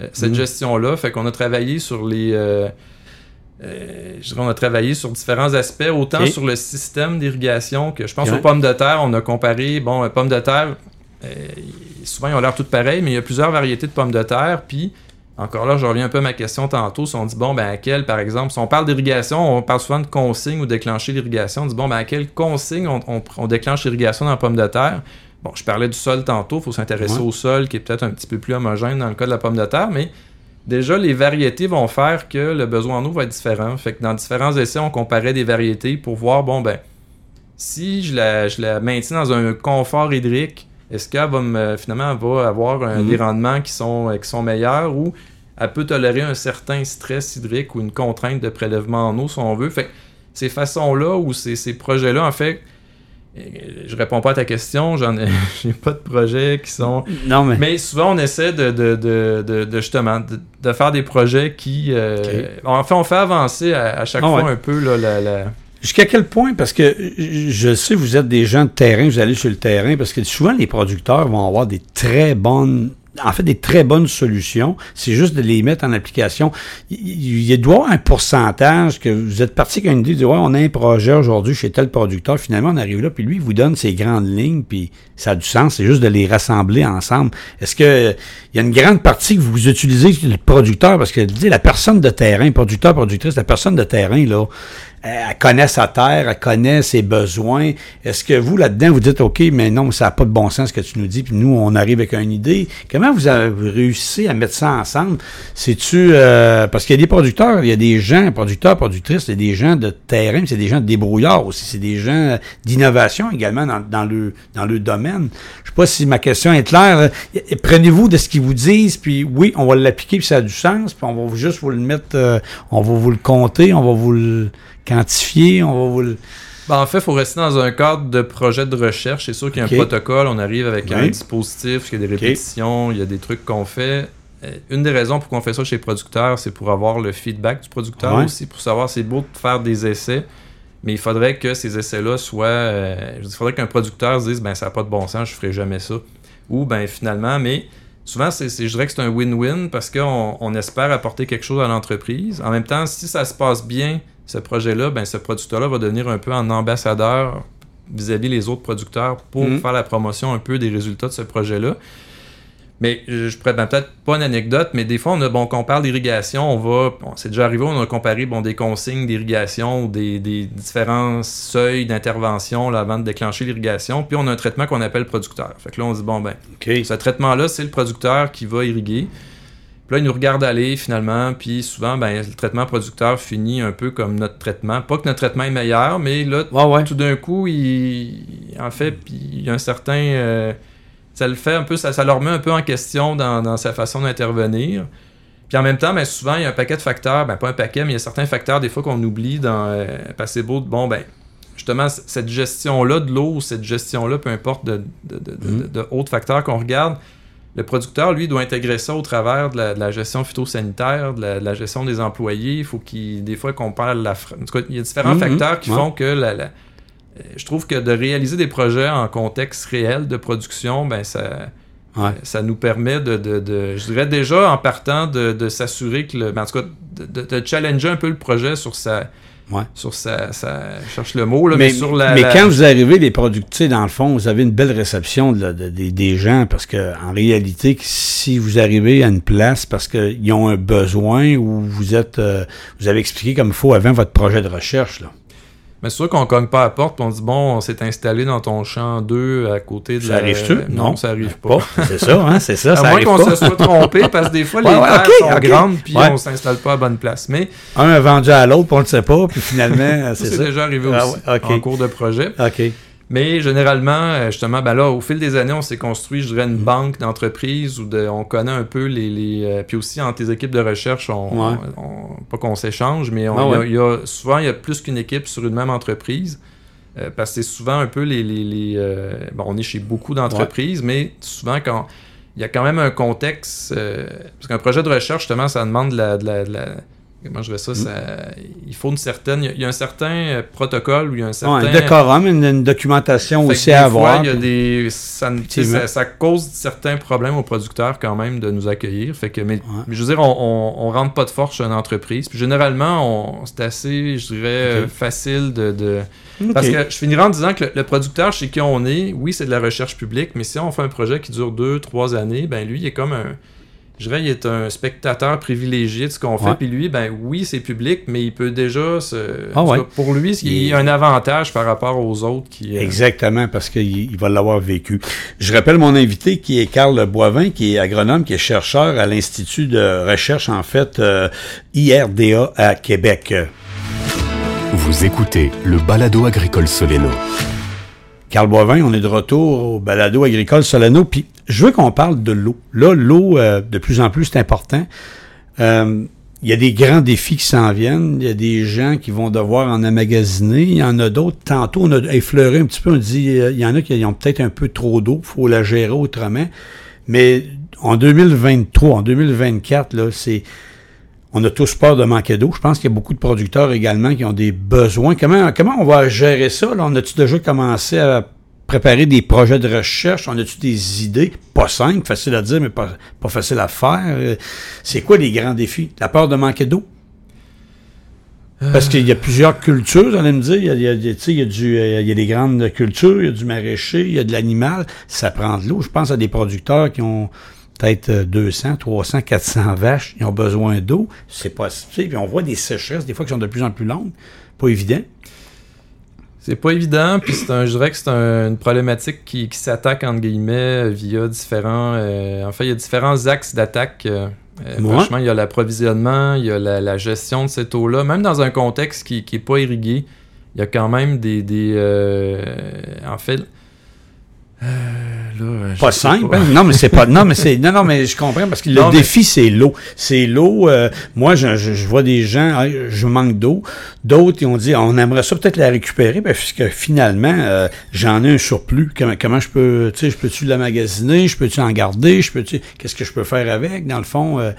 Speaker 4: euh, cette
Speaker 3: Mhm.
Speaker 4: gestion-là. Fait qu'on a travaillé sur les... euh, euh, je dirais, on a travaillé sur différents aspects, autant sur le système d'irrigation que je pense
Speaker 3: Ouais.
Speaker 4: aux pommes de terre. On a comparé, bon, pommes de terre, euh, souvent ils ont l'air toutes pareilles, mais il y a plusieurs variétés de pommes de terre. Puis, encore là, je reviens un peu à ma question tantôt. Si on dit, bon, ben, à quelle, par exemple, si on parle d'irrigation, on parle souvent de consigne ou déclencher l'irrigation. On dit, bon, ben, à quelle consigne on, on- on déclenche l'irrigation dans la pomme de terre? Bon, je parlais du sol tantôt, il faut s'intéresser
Speaker 3: Ouais.
Speaker 4: au sol qui est peut-être un petit peu plus homogène dans le cas de la pomme de terre, mais déjà les variétés vont faire que le besoin en eau va être différent. Fait que dans différents essais, on comparait des variétés pour voir, bon, ben, si je la, je la maintiens dans un confort hydrique, est-ce qu'elle va me, finalement elle va avoir un-
Speaker 3: Mhm.
Speaker 4: des rendements qui sont, euh, qui sont meilleurs ou elle peut tolérer un certain stress hydrique ou une contrainte de prélèvement en eau si on veut? Fait que ces façons-là ou ces, ces projets-là, en fait, euh, je réponds pas à ta question, j'en ai, [laughs] j'ai pas de projets qui sont.
Speaker 3: Non, mais.
Speaker 4: Mais souvent, on essaie de, de, de, de- de justement de, faire des projets qui. euh, En fait, on fait avancer à, à chaque
Speaker 3: Ah
Speaker 4: fois
Speaker 3: ouais.
Speaker 4: un peu là, la, la-
Speaker 3: Jusqu'à quel point, parce que je sais, vous êtes des gens de terrain, vous allez sur le terrain, parce que souvent les producteurs vont avoir des très bonnes en fait des très bonnes solutions. C'est juste de les mettre en application. Il, doit y avoir un pourcentage que vous êtes parti avec une idée de ouais, on a un projet aujourd'hui chez tel producteur. Finalement, on arrive là, puis lui, il vous donne ses grandes lignes, puis ça a du sens. C'est juste de les rassembler ensemble. Est-ce que il y a une grande partie que vous utilisez le producteur? Parce que la personne de terrain, producteur, productrice, la personne de terrain, là, elle connaît sa terre, elle connaît ses besoins. Est-ce que vous, là-dedans, vous dites, OK, mais non, ça n'a pas de bon sens ce que tu nous dis, puis nous, on arrive avec une idée. Comment vous avez réussi à mettre ça ensemble? C'est-tu... Euh, parce qu'il y a des producteurs, il y a des gens, producteurs, productrices, c'est des gens de terrain, c'est des gens de débrouillards aussi, c'est des gens d'innovation également dans, le, dans le domaine. Je sais pas si ma question est claire. Prenez-vous de ce qu'ils vous disent, puis oui, on va l'appliquer, puis ça a du sens, puis on va juste vous le mettre, euh, on va vous le compter, on va vous le quantifier, on va vous le...
Speaker 4: Ben, en fait, il faut rester dans un cadre de projet de recherche. C'est sûr qu'il y a un protocole, on arrive avec un dispositif, il y a des répétitions, il y a des trucs qu'on fait. Euh, une des raisons pour qu'on fait ça chez les producteurs, c'est pour avoir le feedback du producteur aussi, pour savoir c'est beau de faire des essais, mais il faudrait que ces essais-là soient. Euh, il faudrait qu'un producteur se dise ben ça n'a pas de bon sens, je ferai jamais ça. Ou ben finalement, mais souvent, c'est, je dirais que c'est un win-win parce qu'on on espère apporter quelque chose à l'entreprise. En même temps, si ça se passe bien ce projet-là, ben, ce producteur-là va devenir un peu un ambassadeur vis-à-vis les autres producteurs pour mhm. faire la promotion un peu des résultats de ce projet-là. Mais je pourrais ben, peut-être pas une anecdote, mais des fois, on a, bon, qu'on parle d'irrigation, on va, c'est déjà arrivé, on a comparé bon, des consignes d'irrigation, des, des différents seuils d'intervention avant de déclencher l'irrigation, puis on a un traitement qu'on appelle producteur. Fait que là, on dit, bon, ben, ce traitement-là, c'est le producteur qui va irriguer là, il nous regarde aller finalement, puis souvent, ben, le traitement producteur finit un peu comme notre traitement. Pas que notre traitement est meilleur, mais là, tout d'un coup, il, en fait, il y a un certain. Euh, ça le fait un peu, ça, ça le remet un peu en question dans, sa façon d'intervenir. Puis en même temps, ben, souvent, il y a un paquet de facteurs, ben, pas un paquet, mais il y a certains facteurs, des fois, qu'on oublie dans euh, passer beau de bon, ben, justement, cette gestion-là de l'eau, cette gestion-là, peu importe de, de, de, de mm-hmm. facteurs qu'on regarde, le producteur, lui, doit intégrer ça au travers de la, gestion phytosanitaire, de la, gestion des employés. Il faut qu'il, des fois, qu'on parle la. En tout cas, il y a différents mhm. facteurs qui font que la, je trouve que de réaliser des projets en contexte réel de production, ben ça, ça nous permet de, de, je dirais déjà en partant de, s'assurer que le, ben, en tout cas, de, challenger un peu le projet sur sa, sur sa, ça cherche le mot, là, mais, sur la.
Speaker 3: Mais quand vous arrivez, les producteurs, dans le fond, vous avez une belle réception de, des gens parce que en réalité, si vous arrivez à une place parce qu'ils ont un besoin ou vous êtes, euh, vous avez expliqué comme il faut avant votre projet de recherche, là.
Speaker 4: Mais c'est sûr qu'on cogne pas à la porte et on dit bon, on s'est installé dans ton champ 2 à côté de
Speaker 3: ça arrive-tu?
Speaker 4: Non, ça arrive pas.
Speaker 3: c'est ça, hein, c'est ça.
Speaker 4: à moins qu'on se soit trompé parce que des fois [laughs] les terres sont grandes puis on s'installe pas à bonne place. Mais
Speaker 3: un a vendu à l'autre, on ne sait pas, puis finalement, [laughs] c'est ça.
Speaker 4: C'est déjà arrivé ah aussi en cours de projet.
Speaker 3: OK.
Speaker 4: Mais généralement, euh, justement, ben là, au fil des années, on s'est construit, je dirais, une banque d'entreprises où on connaît un peu les. les euh, puis aussi, entre tes équipes de recherche, on, pas qu'on s'échange, mais ah il y, a, souvent, il y a plus qu'une équipe sur une même entreprise. Euh, parce que c'est souvent un peu les. les, bon, on est chez beaucoup d'entreprises, mais souvent, quand il y a quand même un contexte. parce qu'un projet de recherche, justement, ça demande de la Comment je vais ça, Il faut une certaine. Il y a un certain euh, protocole ou il y a un certain.
Speaker 3: un décorum, une, documentation aussi à avoir.
Speaker 4: il y a des. Ça, cause certains problèmes aux producteurs quand même de nous accueillir. Fait que, mais, je veux dire, on, on, rentre pas de force chez une entreprise. Puis généralement, c'est assez, je dirais, euh, facile de. Parce que je finirai en disant que le, producteur chez qui on est, oui, c'est de la recherche publique, mais si on fait un projet qui dure deux, trois années, ben lui, il est comme un je dirais, il est un spectateur privilégié de ce qu'on fait. Puis lui, ben oui, c'est public, mais il peut déjà se. Ah pour lui, il y a un avantage par rapport aux autres qui.
Speaker 3: Euh, Exactement, parce qu'il va l'avoir vécu. Je rappelle mon invité qui est Carl Boivin, qui est agronome, qui est chercheur à l'Institut de recherche, en fait, euh, IRDA à Québec.
Speaker 1: Vous écoutez le balado agricole Soleno.
Speaker 3: Carl Boivin, on est de retour au balado agricole Soleno. Puis je veux qu'on parle de l'eau. Là, l'eau, euh, de plus en plus, c'est important. Euh, il y a des grands défis qui s'en viennent. Il y a des gens qui vont devoir en emmagasiner. Il y en a d'autres. Tantôt, on a effleuré un petit peu. On dit, euh, il y en a qui ont peut-être un peu trop d'eau. Faut la gérer autrement. Mais en 2023, en 2024, là, c'est on a tous peur de manquer d'eau. Je pense qu'il y a beaucoup de producteurs également qui ont des besoins. Comment, comment on va gérer ça? Là? On a-tu déjà commencé à préparer des projets de recherche? On a-tu des idées? Pas simples, facile à dire, mais pas, facile à faire. C'est quoi les grands défis? La peur de manquer d'eau? Parce qu'il y a plusieurs cultures, vous allez me dire. Il y a, il y a, il y a, du, il y a des grandes cultures, il y a du maraîcher, il y a de l'animal. Ça prend de l'eau. Je pense à des producteurs qui ont peut-être 200, 300, 400 vaches. Ils ont besoin d'eau. C'est. Puis on voit des sécheresses, des fois, qui sont de plus en plus longues. Pas évident.
Speaker 4: C'est pas évident, puis c'est un, je dirais que c'est un, une problématique qui, qui s'attaque entre guillemets via différents. Euh, en fait, il y a différents axes d'attaque. Euh, Franchement, il y a l'approvisionnement, il y a la, la, gestion de cette eau-là. Même dans un contexte qui n'est pas irrigué, il y a quand même des. des euh, en fait.
Speaker 3: Euh, là, pas simple. Pas. Hein? Non, mais c'est pas. Non, mais c'est. Non, non, mais je comprends parce que le défi, c'est l'eau. C'est l'eau. Euh, moi, je, je, je, vois des gens, je manque d'eau. D'autres, ils ont dit, on aimerait ça peut-être la récupérer, parce que finalement, euh, j'en ai un surplus. Comment, comment je peux, tu sais, je peux-tu la magasiner, je peux-tu en garder, je peux-tu, qu'est-ce que je peux faire avec, dans le fond. Euh,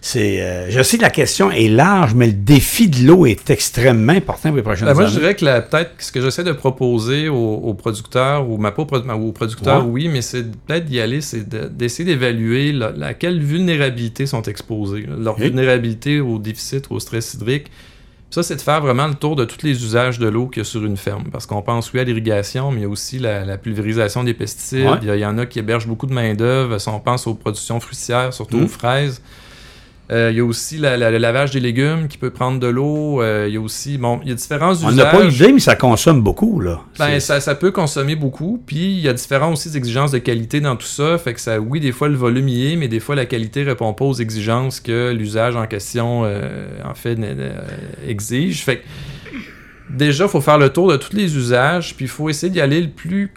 Speaker 3: c'est, euh, je sais que la question est large, mais le défi de l'eau est extrêmement important pour les prochaines
Speaker 4: ben,
Speaker 3: moi,
Speaker 4: années. Moi, je dirais que peut-être ce que j'essaie de proposer aux, aux producteurs, ou ma aux producteurs, ouais. oui, mais c'est peut-être d'y aller, c'est d'essayer de, d'évaluer la, la, quelle vulnérabilité sont exposés, là, leur vulnérabilité au déficit, au stress hydrique. Ça, c'est de faire vraiment le tour de tous les usages de l'eau qu'il y a sur une ferme. Parce qu'on pense, oui, à l'irrigation, mais il y a aussi la, la pulvérisation des pesticides. Ouais. Il, y, il, y, en a qui hébergent beaucoup de main-d'œuvre. Si on pense aux productions fruitières, surtout mmh. aux fraises. Euh, il y a aussi la, la, le lavage des légumes qui peut prendre de l'eau. Euh, il y a aussi, bon, il y a différents
Speaker 3: On
Speaker 4: usages.
Speaker 3: On n'a pas idée, mais ça consomme beaucoup, là.
Speaker 4: Ben, ça, ça, peut consommer beaucoup. Puis, il y a différentes aussi exigences de qualité dans tout ça. Fait que ça, oui, des fois, le volume y est, mais des fois, la qualité répond pas aux exigences que l'usage en question, euh, en fait, exige. Fait que, déjà, il faut faire le tour de tous les usages, puis il faut essayer d'y aller le plus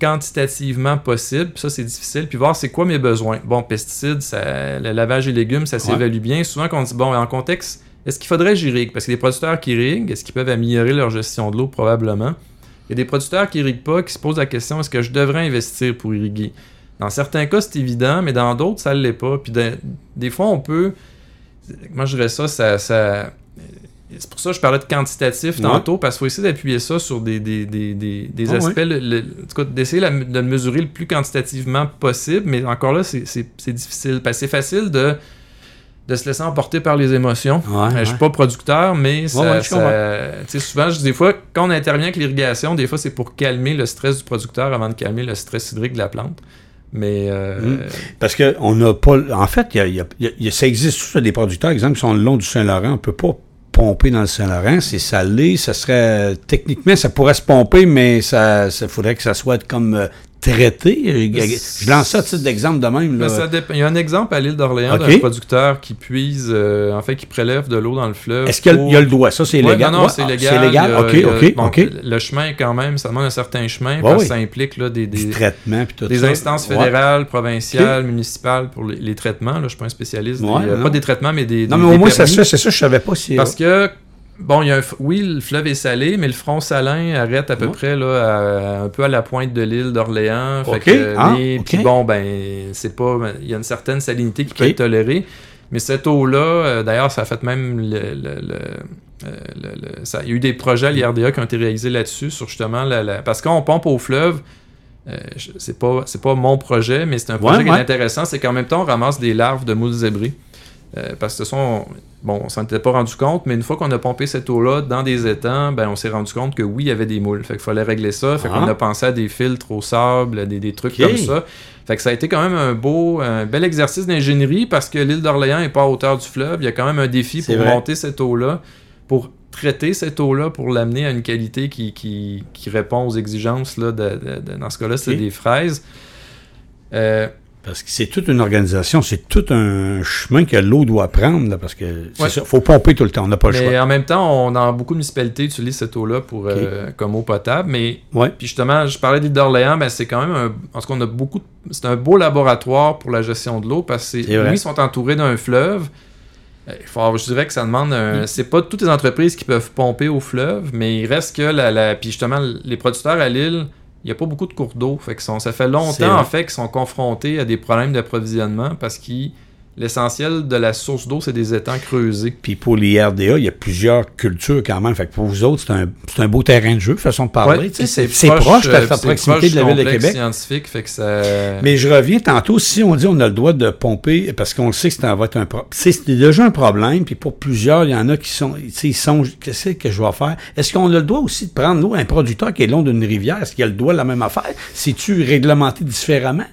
Speaker 4: quantitativement possible. Ça, c'est difficile. Puis voir c'est quoi mes besoins. Bon, pesticides, ça, le lavage des légumes, ça s'évalue ouais. bien. Souvent, quand on dit, bon, en contexte, est-ce qu'il faudrait que j'irrigue? Parce que les producteurs qui irriguent, est-ce qu'ils peuvent améliorer leur gestion de l'eau? Probablement. Il y a des producteurs qui irriguent pas, qui se posent la question, est-ce que je devrais investir pour irriguer? Dans certains cas, c'est évident, mais dans d'autres, ça ne l'est pas. Puis de, des fois, on peut... Moi, je dirais ça, ça, ça c'est pour ça que je parlais de quantitatif tantôt, ouais. parce qu'il faut essayer d'appuyer ça sur des, des, des, des, des oh, aspects, ouais. d'essayer de le mesurer le plus quantitativement possible, mais encore là, c'est difficile. Parce que c'est facile de, de se laisser emporter par les émotions.
Speaker 3: Ouais,
Speaker 4: je suis pas producteur, mais ça, ça souvent, je, des fois, quand on intervient avec l'irrigation, des fois, c'est pour calmer le stress du producteur avant de calmer le stress hydrique de la plante. Mais euh...
Speaker 3: mmh. Parce que on n'a pas. En fait, y a, y a, y a, ça existe tous des producteurs, exemple, qui sont le long du Saint-Laurent. On peut pas pomper dans le Saint-Laurent, c'est salé, ça serait techniquement ça pourrait se pomper, mais ça, ça faudrait que ça soit comme euh, traité. Je lance ça à titre d'exemple de même. Là.
Speaker 4: Ça Il y a un exemple à l'île d'Orléans okay. d'un producteur qui puise, euh, en fait, qui prélève de l'eau dans le fleuve.
Speaker 3: Est-ce qu'il y a le doigt? Ça, c'est
Speaker 4: ouais,
Speaker 3: légal?
Speaker 4: non, non, c'est légal.
Speaker 3: C'est légal? OK,
Speaker 4: a,
Speaker 3: OK,
Speaker 4: bon,
Speaker 3: OK.
Speaker 4: Le chemin, quand même, ça demande un certain chemin, ouais, parce oui. que ça implique là, des, des,
Speaker 3: du traitement puis tout
Speaker 4: des
Speaker 3: ça.
Speaker 4: instances fédérales, provinciales, okay. municipales pour les, les, traitements. Là, je ne suis pas un spécialiste. Des, euh, pas des traitements, mais des.
Speaker 3: Non, mais au moins, ça se fait, c'est ça, je ne savais pas si.
Speaker 4: Parce que Bon, il y a un, oui, le fleuve est salé, mais le front salin arrête à peu ouais. près là, à, un peu à la pointe de l'île d'Orléans.
Speaker 3: Okay. Que,
Speaker 4: ah, okay. Puis bon, ben, c'est pas. Il y a une certaine salinité qui okay. peut être tolérée. Mais cette eau-là, euh, d'ailleurs, ça a fait même le, le, le le, ça, il y a eu des projets à l'IRDA qui ont été réalisés là-dessus, sur justement la, la, parce qu'on pompe au fleuve, euh, c'est pas c'est pas mon projet, mais c'est un projet
Speaker 3: ouais,
Speaker 4: qui
Speaker 3: ouais.
Speaker 4: est intéressant, c'est qu'en même temps on ramasse des larves de moules zébrées. Euh, parce que ce sont bon, on s'en était pas rendu compte, mais une fois qu'on a pompé cette eau-là dans des étangs, ben on s'est rendu compte que oui, il y avait des moules. Fait qu'il fallait régler ça. Fait ah. qu'on a pensé à des filtres au sable, des, des trucs okay. comme ça. Fait que ça a été quand même un beau, un bel exercice d'ingénierie parce que l'île d'Orléans n'est pas à hauteur du fleuve. Il y a quand même un défi pour vrai. monter cette eau-là, pour traiter cette eau-là, pour l'amener à une qualité qui, qui, qui, répond aux exigences. Là, de, de, de dans ce cas-là, c'est okay. des fraises.
Speaker 3: Euh, parce que c'est toute une organisation, c'est tout un chemin que l'eau doit prendre, là, parce que ouais. ça, faut pomper tout le temps, on n'a pas le
Speaker 4: mais
Speaker 3: choix.
Speaker 4: en même temps, on, dans beaucoup de municipalités utilisent cette eau-là pour okay. euh, comme eau potable, mais
Speaker 3: ouais.
Speaker 4: puis justement, je parlais d'île d'Orléans, ben c'est quand même un, parce qu'on a beaucoup, c'est un beau laboratoire pour la gestion de l'eau parce que oui, ils sont entourés d'un fleuve. Il faut, je dirais que ça demande un... Mm. C'est pas toutes les entreprises qui peuvent pomper au fleuve, mais il reste que la, la... puis justement les producteurs à l'île il n'y a pas beaucoup de cours d'eau. Fait que ça fait longtemps, en fait, qu'ils sont confrontés à des problèmes d'approvisionnement parce qu'ils l'essentiel de la source d'eau, c'est des étangs creusés.
Speaker 3: Puis pour l'IRDA, il y a plusieurs cultures quand même. Fait que pour vous autres, c'est un, c'est un beau terrain de jeu, façon de parler.
Speaker 4: Ouais,
Speaker 3: Tu
Speaker 4: c'est
Speaker 3: c'est proche,
Speaker 4: euh,
Speaker 3: à la
Speaker 4: c'est
Speaker 3: proximité de la ville de Québec.
Speaker 4: scientifique, fait que ça...
Speaker 3: Mais je reviens tantôt, si on dit on a le droit de pomper, parce qu'on le sait que c'est un, va être un problème. C'est déjà un problème, puis pour plusieurs, il y en a qui sont, tu ils qu'est-ce que je vais faire? Est-ce qu'on a le droit aussi de prendre, nous, un producteur qui est long d'une rivière, est-ce qu'il a le droit de la même affaire? C'est-tu réglementé différemment?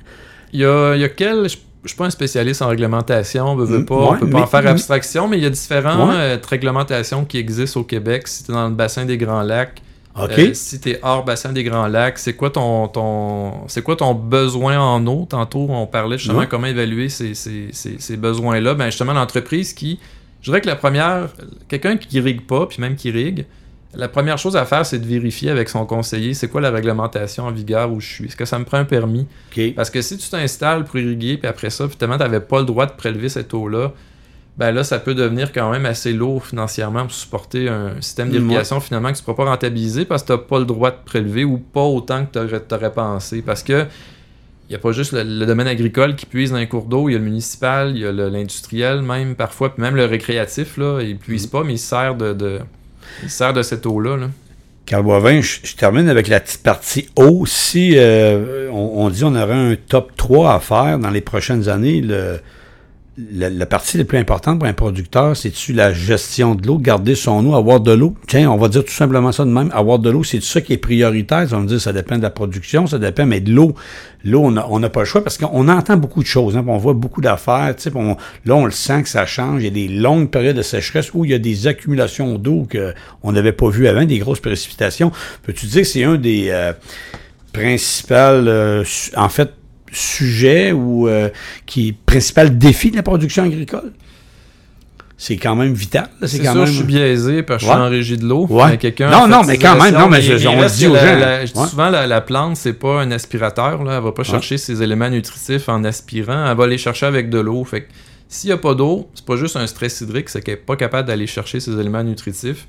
Speaker 4: Il y a, il y a quel... Je, je suis pas un spécialiste en réglementation, on veut
Speaker 3: Mm,
Speaker 4: pas, on peut pas
Speaker 3: mais-
Speaker 4: en faire abstraction, mais il y a différentes
Speaker 3: Ouais.
Speaker 4: euh, réglementations qui existent au Québec. Si tu es dans le bassin des Grands Lacs? Euh, si tu es hors bassin des Grands Lacs, c'est quoi ton, ton c'est quoi ton besoin en eau? Tantôt, on parlait justement
Speaker 3: Ouais.
Speaker 4: comment évaluer ces, ces- ces- ces besoins-là. Ben, justement, l'entreprise qui. Je dirais que la première, quelqu'un qui rigue pas, puis même qui rigue, la première chose à faire, c'est de vérifier avec son conseiller c'est quoi la réglementation en vigueur où je suis. Est-ce que ça me prend un permis? Parce que si tu t'installes pour irriguer, puis après ça, finalement, tu n'avais pas le droit de prélever cette eau-là, ben là, ça peut devenir quand même assez lourd financièrement pour supporter un système d'irrigation finalement que tu ne pourras pas rentabiliser parce que tu n'as pas le droit de prélever ou pas autant que tu aurais, pensé. Parce que il n'y a pas juste le, le domaine agricole qui puise dans les cours d'eau, il y a le municipal, il y a l'industriel même parfois, puis même le récréatif, là, il ne puise pas, mais il sert de, de- il sert de cette eau-là. là.
Speaker 3: Boivin, je, termine avec la petite partie eau. Si euh, on, dit on aurait un top 3 à faire dans les prochaines années, le, la, la partie la plus importante pour un producteur, c'est-tu la gestion de l'eau, garder son eau, avoir de l'eau? Tiens, on va dire tout simplement ça de même. Avoir de l'eau, c'est ça qui est prioritaire. Ça va me dire ça dépend de la production, ça dépend, mais de l'eau, l'eau, on n'a pas le choix parce qu'on entend beaucoup de choses. hein, on voit beaucoup d'affaires. Là, on le sent que ça change. Il y a des longues périodes de sécheresse où il y a des accumulations d'eau qu'on n'avait pas vues avant, des grosses précipitations. Peux-tu dire que c'est un des euh, principaux, euh, en fait, sujets ou euh, qui principal défi de la production agricole? C'est quand même vital.
Speaker 4: C'est
Speaker 3: quand
Speaker 4: sûr,
Speaker 3: même.
Speaker 4: je suis biaisé parce que je suis en régie de l'eau.
Speaker 3: Ouais. Non, non, mais quand même, non, mais je- on dit aux
Speaker 4: la-
Speaker 3: gens.
Speaker 4: la-
Speaker 3: Ouais.
Speaker 4: souvent, la, la plante, c'est pas un aspirateur. Là. Elle va pas chercher ses éléments nutritifs en aspirant. Elle va les chercher avec de l'eau. Fait s'il n'y a pas d'eau, c'est pas juste un stress hydrique, c'est qu'elle n'est pas capable d'aller chercher ses éléments nutritifs.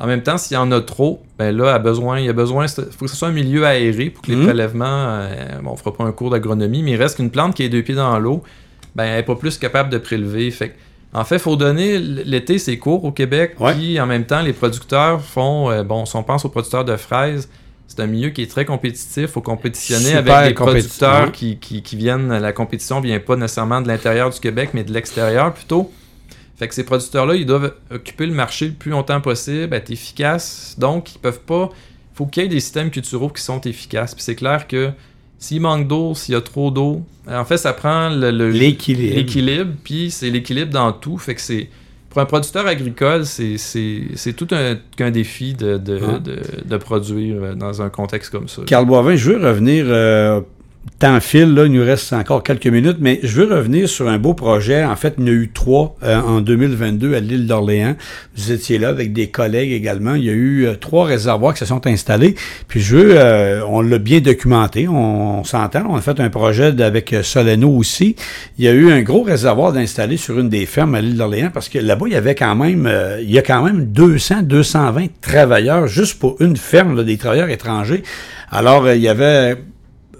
Speaker 4: En même temps, s'il y en a trop, ben là, a besoin, il y a besoin, il faut que ce soit un milieu aéré pour que les
Speaker 3: Mhm.
Speaker 4: prélèvements, euh, bon, on fera pas un cours d'agronomie, mais il reste qu'une plante qui est deux pieds dans l'eau, ben, elle n'est pas plus capable de prélever. Fait en fait, il faut donner l'été, c'est court au Québec,
Speaker 3: Ouais.
Speaker 4: puis en même temps, les producteurs font, euh, bon, si on pense aux producteurs de fraises, c'est un milieu qui est très compétitif, il faut compétitionner
Speaker 3: Super
Speaker 4: avec des producteurs qui, qui viennent, la compétition vient pas nécessairement de l'intérieur du Québec, mais de l'extérieur plutôt. Fait que ces producteurs-là, ils doivent occuper le marché le plus longtemps possible, être efficaces. Donc, ils peuvent pas. Il faut qu'il y ait des systèmes culturaux qui sont efficaces. Puis c'est clair que s'il manque d'eau, s'il y a trop d'eau, en fait, ça prend
Speaker 3: L'équilibre.
Speaker 4: l'équilibre, puis c'est l'équilibre dans tout. Fait que c'est. Pour un producteur agricole, c'est tout un, qu'un défi de, de, de, de produire euh, dans un contexte comme ça.
Speaker 3: Carl Boivin, je veux revenir, euh, temps file, là, il nous reste encore quelques minutes, mais je veux revenir sur un beau projet. En fait, il y en a eu trois euh, en 2022 à l'île d'Orléans. Vous étiez là avec des collègues également. Il y a eu euh, trois réservoirs qui se sont installés. Puis je veux, euh, on l'a bien documenté, on, s'entend. On a fait un projet avec euh, Soleno aussi. Il y a eu un gros réservoir d'installer sur une des fermes à l'île d'Orléans parce que là-bas, il y avait quand même, euh, il y a quand même 200, 220 travailleurs juste pour une ferme, là, des travailleurs étrangers. Alors, il y avait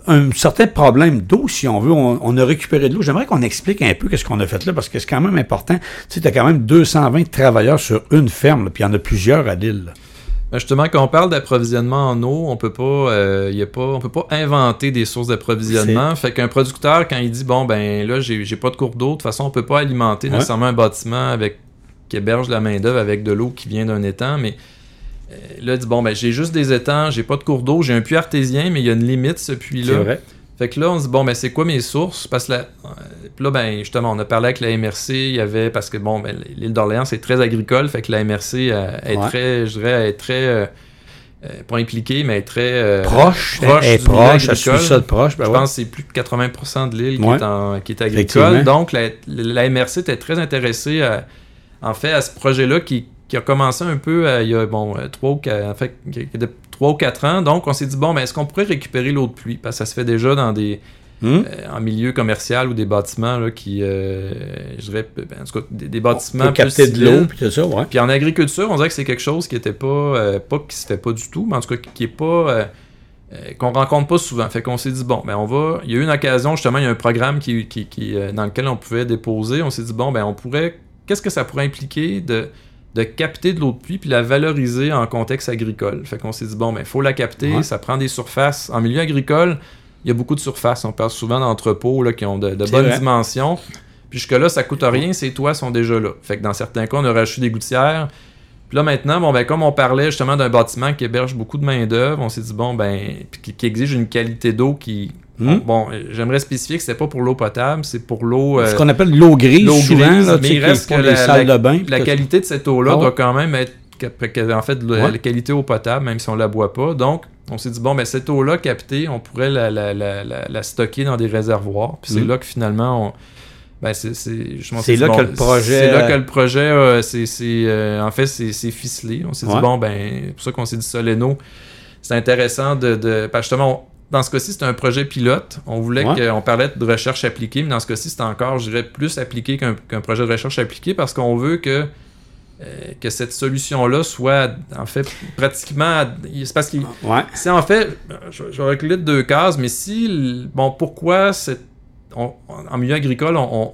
Speaker 3: un certain problème d'eau, si on veut. On, on a récupéré de l'eau. J'aimerais qu'on explique un peu qu'est-ce qu'on a fait là, parce que c'est quand même important. Tu sais, t'as quand même 220 travailleurs sur une ferme, là, puis il y en a plusieurs à l'île. là.
Speaker 4: Ben, Justement, quand on parle d'approvisionnement en eau, on peut pas, euh, y a pas, on peut pas inventer des sources d'approvisionnement. Fait qu'un producteur, quand il dit bon ben là j'ai pas de cours d'eau, de toute façon on peut pas alimenter
Speaker 3: Ouais.
Speaker 4: nécessairement un bâtiment avec qui héberge la main d'œuvre avec de l'eau qui vient d'un étang, mais là il dit bon ben j'ai juste des étangs, j'ai pas de cours d'eau, j'ai un puits artésien, mais il y a une limite ce
Speaker 3: C'est
Speaker 4: puits-là.
Speaker 3: vrai.
Speaker 4: Fait que là, on se dit, bon, ben, c'est quoi mes sources? Parce que là, euh, là, ben, justement, on a parlé avec la MRC, il y avait, parce que, bon, ben, l'île d'Orléans, c'est très agricole, fait que la MRC euh, est
Speaker 3: Ouais.
Speaker 4: très, je dirais, elle est très, euh, euh, pas impliquée, mais elle est très... euh,
Speaker 3: Proche,
Speaker 4: proche
Speaker 3: elle est
Speaker 4: du milieu
Speaker 3: proche, elle
Speaker 4: agricole.
Speaker 3: suit ça de proche. ben
Speaker 4: je
Speaker 3: ouais.
Speaker 4: pense que c'est plus de 80% de l'île qui, est en- qui est
Speaker 3: Effectivement.
Speaker 4: agricole. Donc, la, la MRC était très intéressée, à- en fait, à ce projet-là qui, qui a commencé un peu euh, il y a, bon, euh, trois ou quatre, en fait, qui- qui- de 3 ou 4 ans. Donc, on s'est dit, bon, ben, est-ce qu'on pourrait récupérer l'eau de pluie? Parce que ça se fait déjà dans des,
Speaker 3: Hum?
Speaker 4: euh, en milieu commercial ou des bâtiments là, qui, euh, je dirais, ben, en tout cas, des, des bâtiments
Speaker 3: Pour
Speaker 4: plus
Speaker 3: capter de l'eau, puis tout ça, ouais.
Speaker 4: Puis en agriculture, on dirait que c'est quelque chose qui était pas, euh, pas qui se fait pas du tout, mais en tout cas qui est pas, euh, euh, qu'on rencontre pas souvent. Fait qu'on s'est dit, bon, ben on va. Il y a eu une occasion, justement, il y a un programme qui, qui, qui, euh, dans lequel on pouvait déposer. On s'est dit, bon, ben on pourrait. Qu'est-ce que ça pourrait impliquer de, de capter de l'eau de pluie puis la valoriser en contexte agricole? Fait qu'on s'est dit, bon, ben il faut la capter,
Speaker 3: Ouais.
Speaker 4: ça prend des surfaces. En milieu agricole, il y a beaucoup de surfaces. On parle souvent d'entrepôts là, qui ont de, bonnes
Speaker 3: vrai.
Speaker 4: dimensions. Puis jusque-là, ça coûte rien, ces toits sont déjà là. Fait que dans certains cas, on a rajouté des gouttières. Puis là, maintenant, bon, ben, comme on parlait justement d'un bâtiment qui héberge beaucoup de main-d'œuvre, on s'est dit, bon, ben, qui exige une qualité d'eau qui.
Speaker 3: Hmm?
Speaker 4: Bon, euh, j'aimerais spécifier que c'était pas pour l'eau potable, c'est pour l'eau. euh,
Speaker 3: Ce qu'on appelle l'eau grise,
Speaker 4: l'eau grise,
Speaker 3: là,
Speaker 4: mais il reste que la-
Speaker 3: de bain.
Speaker 4: la qualité de cette eau-là
Speaker 3: Ah ouais.
Speaker 4: doit quand même être en fait
Speaker 3: Ouais.
Speaker 4: la qualité eau potable, même si on la boit pas. Donc, on s'est dit bon, ben cette eau-là captée, on pourrait la, stocker dans des réservoirs. Puis c'est
Speaker 3: Mhm.
Speaker 4: là que finalement, on, ben c'est c'est je m'en
Speaker 3: C'est
Speaker 4: suis
Speaker 3: là
Speaker 4: dit,
Speaker 3: que
Speaker 4: bon,
Speaker 3: le projet,
Speaker 4: C'est là
Speaker 3: euh,
Speaker 4: que le projet, euh, c'est euh, en fait c'est ficelé. On s'est
Speaker 3: Ouais.
Speaker 4: dit bon ben c'est pour ça qu'on s'est dit Soleno, c'est intéressant de, de parce que justement dans ce cas-ci, c'était un projet pilote. On voulait
Speaker 3: Ouais.
Speaker 4: qu'on parlait de recherche appliquée, mais dans ce cas-ci, c'est encore, je dirais, plus appliqué qu'un projet de recherche appliquée parce qu'on veut que, euh, que cette solution-là soit, en fait, pratiquement. C'est parce qu'il.
Speaker 3: Ouais.
Speaker 4: C'est en fait, je, je vais reculer de deux cases, mais si, bon, pourquoi cette, on- en milieu agricole, on,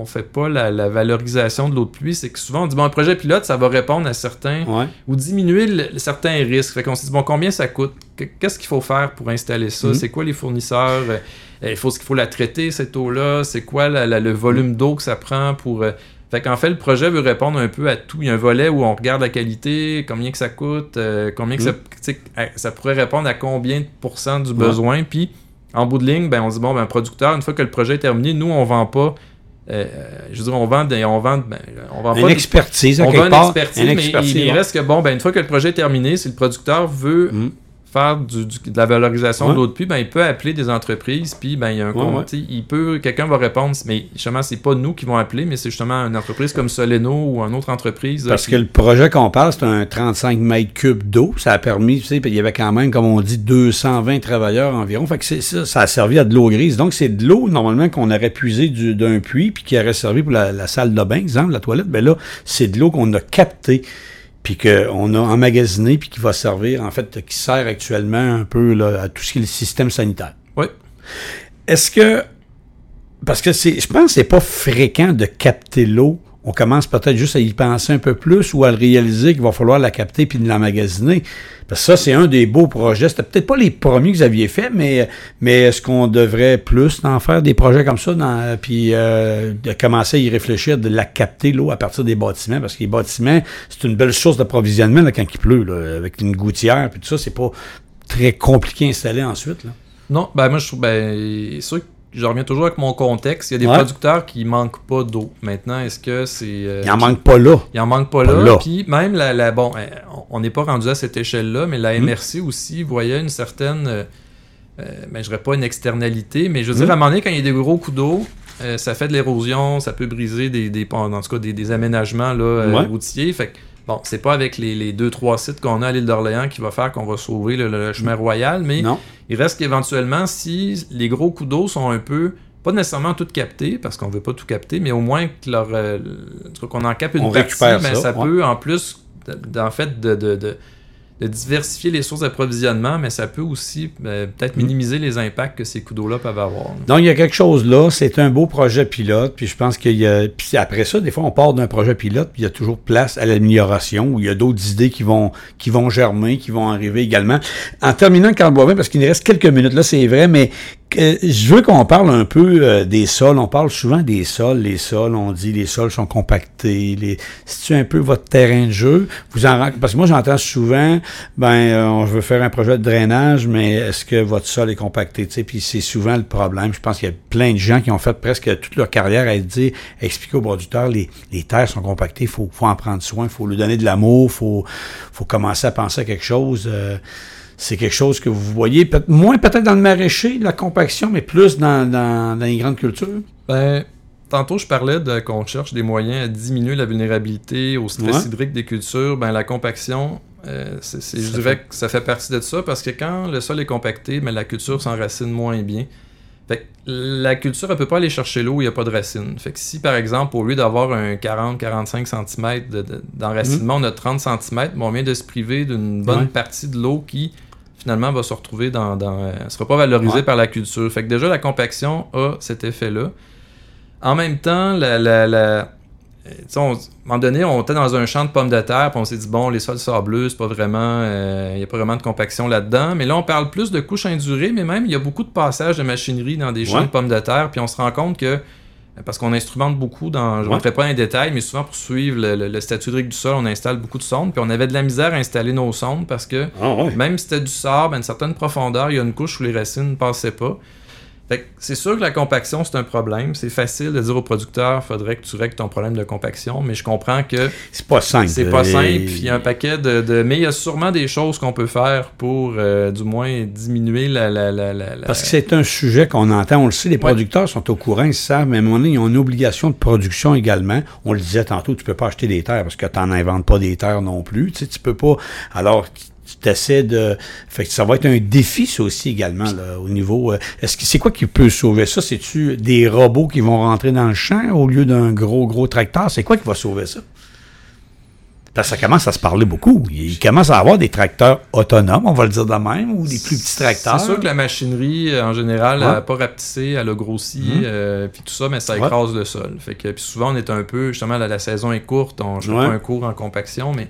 Speaker 4: on fait pas la, la valorisation de l'eau de pluie, c'est que souvent on dit, bon, un projet pilote, ça va répondre à certains,
Speaker 3: Ouais.
Speaker 4: ou diminuer le- certains risques. Fait qu'on s'est dit, bon, combien ça coûte? Que- Qu'est-ce qu'il faut faire pour installer ça?
Speaker 3: Mhm.
Speaker 4: C'est quoi les fournisseurs? Euh, Il faut, ce qu'il faut la traiter, cette eau-là? C'est quoi la- la- le volume d'eau que ça prend pour... euh, Fait qu'en fait, le projet veut répondre un peu à tout. Il y a un volet où on regarde la qualité, combien que ça coûte, euh, combien que ça,
Speaker 3: Mhm.
Speaker 4: ça pourrait répondre à combien de pourcents du besoin. Puis, en bout de ligne, ben, on dit, bon, ben, producteur, une fois que le projet est terminé, nous, on vend pas... euh, je veux dire, on vend, des- on vend, ben, on vend
Speaker 3: Une
Speaker 4: pas...
Speaker 3: expertise,
Speaker 4: on vend une
Speaker 3: part.
Speaker 4: expertise,
Speaker 3: Une
Speaker 4: mais
Speaker 3: expertise,
Speaker 4: il, il reste que, bon, ben, une fois que le projet est terminé, si le producteur veut
Speaker 3: Mhm.
Speaker 4: Faire du, du- de la valorisation
Speaker 3: Ouais.
Speaker 4: de l'eau de pluie, ben, il peut appeler des entreprises, puis ben, il y a un
Speaker 3: Ouais,
Speaker 4: compte,
Speaker 3: ouais.
Speaker 4: il peut, quelqu'un va répondre, mais justement, c'est pas nous qui vont appeler, mais c'est justement une entreprise comme Soleno ou une autre entreprise.
Speaker 3: Parce
Speaker 4: euh,
Speaker 3: que le projet qu'on parle, c'est un 35 mètres cubes d'eau. Ça a permis, tu sais, puis il y avait quand même, comme on dit, 220 travailleurs environ. Fait que c'est ça, ça a servi à de l'eau grise. Donc, c'est de l'eau, normalement, qu'on aurait puisé du- d'un puits, puis qui aurait servi pour la, la salle de bain, exemple, la toilette. Ben là, c'est de l'eau qu'on a captée, puis qu'on a emmagasiné, puis qui va servir, en fait, qui sert actuellement un peu là, à tout ce qui est le système sanitaire.
Speaker 4: Oui.
Speaker 3: Est-ce que parce que c'est, je pense que c'est pas fréquent de capter l'eau. On commence peut-être juste à y penser un peu plus ou à le réaliser qu'il va falloir la capter puis de l'emmagasiner. Parce que ça, c'est un des beaux projets. C'était peut-être pas les premiers que vous aviez fait, mais, mais est-ce qu'on devrait plus en faire des projets comme ça, puis euh, commencer à y réfléchir, de la capter l'eau à partir des bâtiments? Parce que les bâtiments, c'est une belle source d'approvisionnement quand il pleut, là, avec une gouttière, puis tout ça, c'est pas très compliqué à installer ensuite. Là.
Speaker 4: Non, ben moi je trouve, ben, sûr je reviens toujours avec mon contexte. Il y a des
Speaker 3: Ouais.
Speaker 4: producteurs qui manquent pas d'eau. Maintenant, est-ce que c'est. euh,
Speaker 3: Il en manque pas là.
Speaker 4: Il en manque pas,
Speaker 3: Pas
Speaker 4: là.
Speaker 3: là.
Speaker 4: Puis même la, la- bon, euh, on- n'est pas rendu à cette échelle-là, mais la
Speaker 3: Hmm.
Speaker 4: MRC aussi voyait une certaine, euh, euh, ben, je dirais pas une externalité, mais je veux dire
Speaker 3: Hmm.
Speaker 4: à un moment donné quand il y a des gros coups d'eau, euh, ça fait de l'érosion, ça peut briser des, des en tout cas des, des aménagements là,
Speaker 3: Ouais.
Speaker 4: routiers. Fait que, bon, c'est pas avec les, les deux trois sites qu'on a à l'île d'Orléans qui va faire qu'on va sauver le, le chemin royal, mais
Speaker 3: Non.
Speaker 4: Il reste qu'éventuellement, si les gros coups d'eau sont un peu, pas nécessairement tout captés, parce qu'on veut pas tout capter, mais au moins que leur, euh, en qu'on en capte une
Speaker 3: On
Speaker 4: partie, ben,
Speaker 3: ça,
Speaker 4: ça,
Speaker 3: ouais.
Speaker 4: peut, en plus, d'en fait, de, de, de- de diversifier les sources d'approvisionnement, mais ça peut aussi euh, peut-être
Speaker 3: Mm.
Speaker 4: minimiser les impacts que ces coups d'eau-là peuvent avoir.
Speaker 3: Donc, il y a quelque chose là. C'est un beau projet pilote. Puis je pense qu'il y a. Puis après ça, des fois, on part d'un projet pilote, puis il y a toujours place à l'amélioration, où il y a d'autres idées qui vont, qui vont germer, qui vont arriver également. En terminant, Carl Boivin, parce qu'il nous reste quelques minutes là, c'est vrai, mais euh, je veux qu'on parle un peu euh, des sols. On parle souvent des sols. Les sols, on dit les sols sont compactés. Les... C'est-tu un peu votre terrain de jeu? Vous en... Parce que moi, j'entends souvent, ben, euh, on veut faire un projet de drainage, mais est-ce que votre sol est compacté? Puis c'est souvent le problème. Je pense qu'il y a plein de gens qui ont fait presque toute leur carrière à dire, expliquer aux producteurs, les, les terres sont compactées, il faut, faut en prendre soin, il faut lui donner de l'amour, il faut, faut commencer à penser à quelque chose. euh, c'est quelque chose que vous voyez, peut moins peut-être dans le maraîcher, la compaction, mais plus dans, dans, dans les grandes cultures.
Speaker 4: Ben, tantôt, je parlais de qu'on cherche des moyens à diminuer la vulnérabilité au stress
Speaker 3: Ouais.
Speaker 4: hydrique des cultures. Ben, la compaction, euh, c'est, c'est- je dirais que ça fait partie de ça parce que quand le sol est compacté, ben, la culture s'enracine moins bien. Fait que la culture, elle peut pas aller chercher l'eau où il n'y a pas de racines. Fait que si, par exemple, au lieu d'avoir un 40-45 cm de- de- d'enracinement, on a 30 cm, on vient de se priver d'une bonne
Speaker 3: Ouais.
Speaker 4: partie de l'eau qui finalement, va se retrouver dans. dans euh, sera pas valorisée
Speaker 3: Ouais.
Speaker 4: par la culture. Fait que déjà, la compaction a cet effet-là. En même temps, la. la, la- euh, on- à un moment donné, on était dans un champ de pommes de terre, puis on s'est dit, bon, les sols sableux, c'est pas vraiment. Il n'y a pas vraiment de compaction là-dedans. Mais là, on parle plus de couches indurées, mais même, il y a beaucoup de passages de machinerie dans des champs
Speaker 3: Ouais.
Speaker 4: de pommes de terre, puis on se rend compte que. Parce qu'on instrumente beaucoup dans. Je ne
Speaker 3: Ouais.
Speaker 4: rentrerai pas dans les détails, mais souvent pour suivre le, le- le statut hydrique du sol, on installe beaucoup de sondes. Puis on avait de la misère à installer nos sondes parce que
Speaker 3: Ah ouais.
Speaker 4: même si c'était du sable à une certaine profondeur, il y a une couche où les racines ne passaient pas. Fait que c'est sûr que la compaction, c'est un problème. C'est facile de dire au producteur, faudrait que tu règles ton problème de compaction, mais je comprends que
Speaker 3: C'est pas simple.
Speaker 4: c'est pas
Speaker 3: Et-
Speaker 4: simple. Il y a un paquet de, de- Mais il y a sûrement des choses qu'on peut faire pour, euh, du moins, diminuer la... la, la, la- la-
Speaker 3: Parce que c'est un sujet qu'on entend, on le sait, les
Speaker 4: Ouais.
Speaker 3: producteurs sont au courant, ils savent, mais à un moment donné, ils ont une obligation de production également. On le disait tantôt, tu peux pas acheter des terres parce que tu n'inventes pas des terres non plus. Tu sais, tu peux pas. Alors, tu t'essaies de. Fait que ça va être un défi, ça aussi, également, là, au niveau. euh, Est-ce que c'est quoi qui peut sauver ça? C'est-tu des robots qui vont rentrer dans le champ au lieu d'un gros, gros tracteur? C'est quoi qui va sauver ça? Parce que ça commence à se parler beaucoup. Il commence à avoir des tracteurs autonomes, on va le dire de même, ou des plus petits tracteurs.
Speaker 4: C'est sûr que la machinerie, euh, en général,
Speaker 3: Ouais.
Speaker 4: n'a pas rapetissé, elle a grossi,
Speaker 3: Mhm.
Speaker 4: euh, puis tout ça, mais ça
Speaker 3: Ouais.
Speaker 4: écrase le sol. Fait que, puis souvent, on est un peu, justement, la, la saison est courte, on,
Speaker 3: Ouais.
Speaker 4: pas un cours en compaction, mais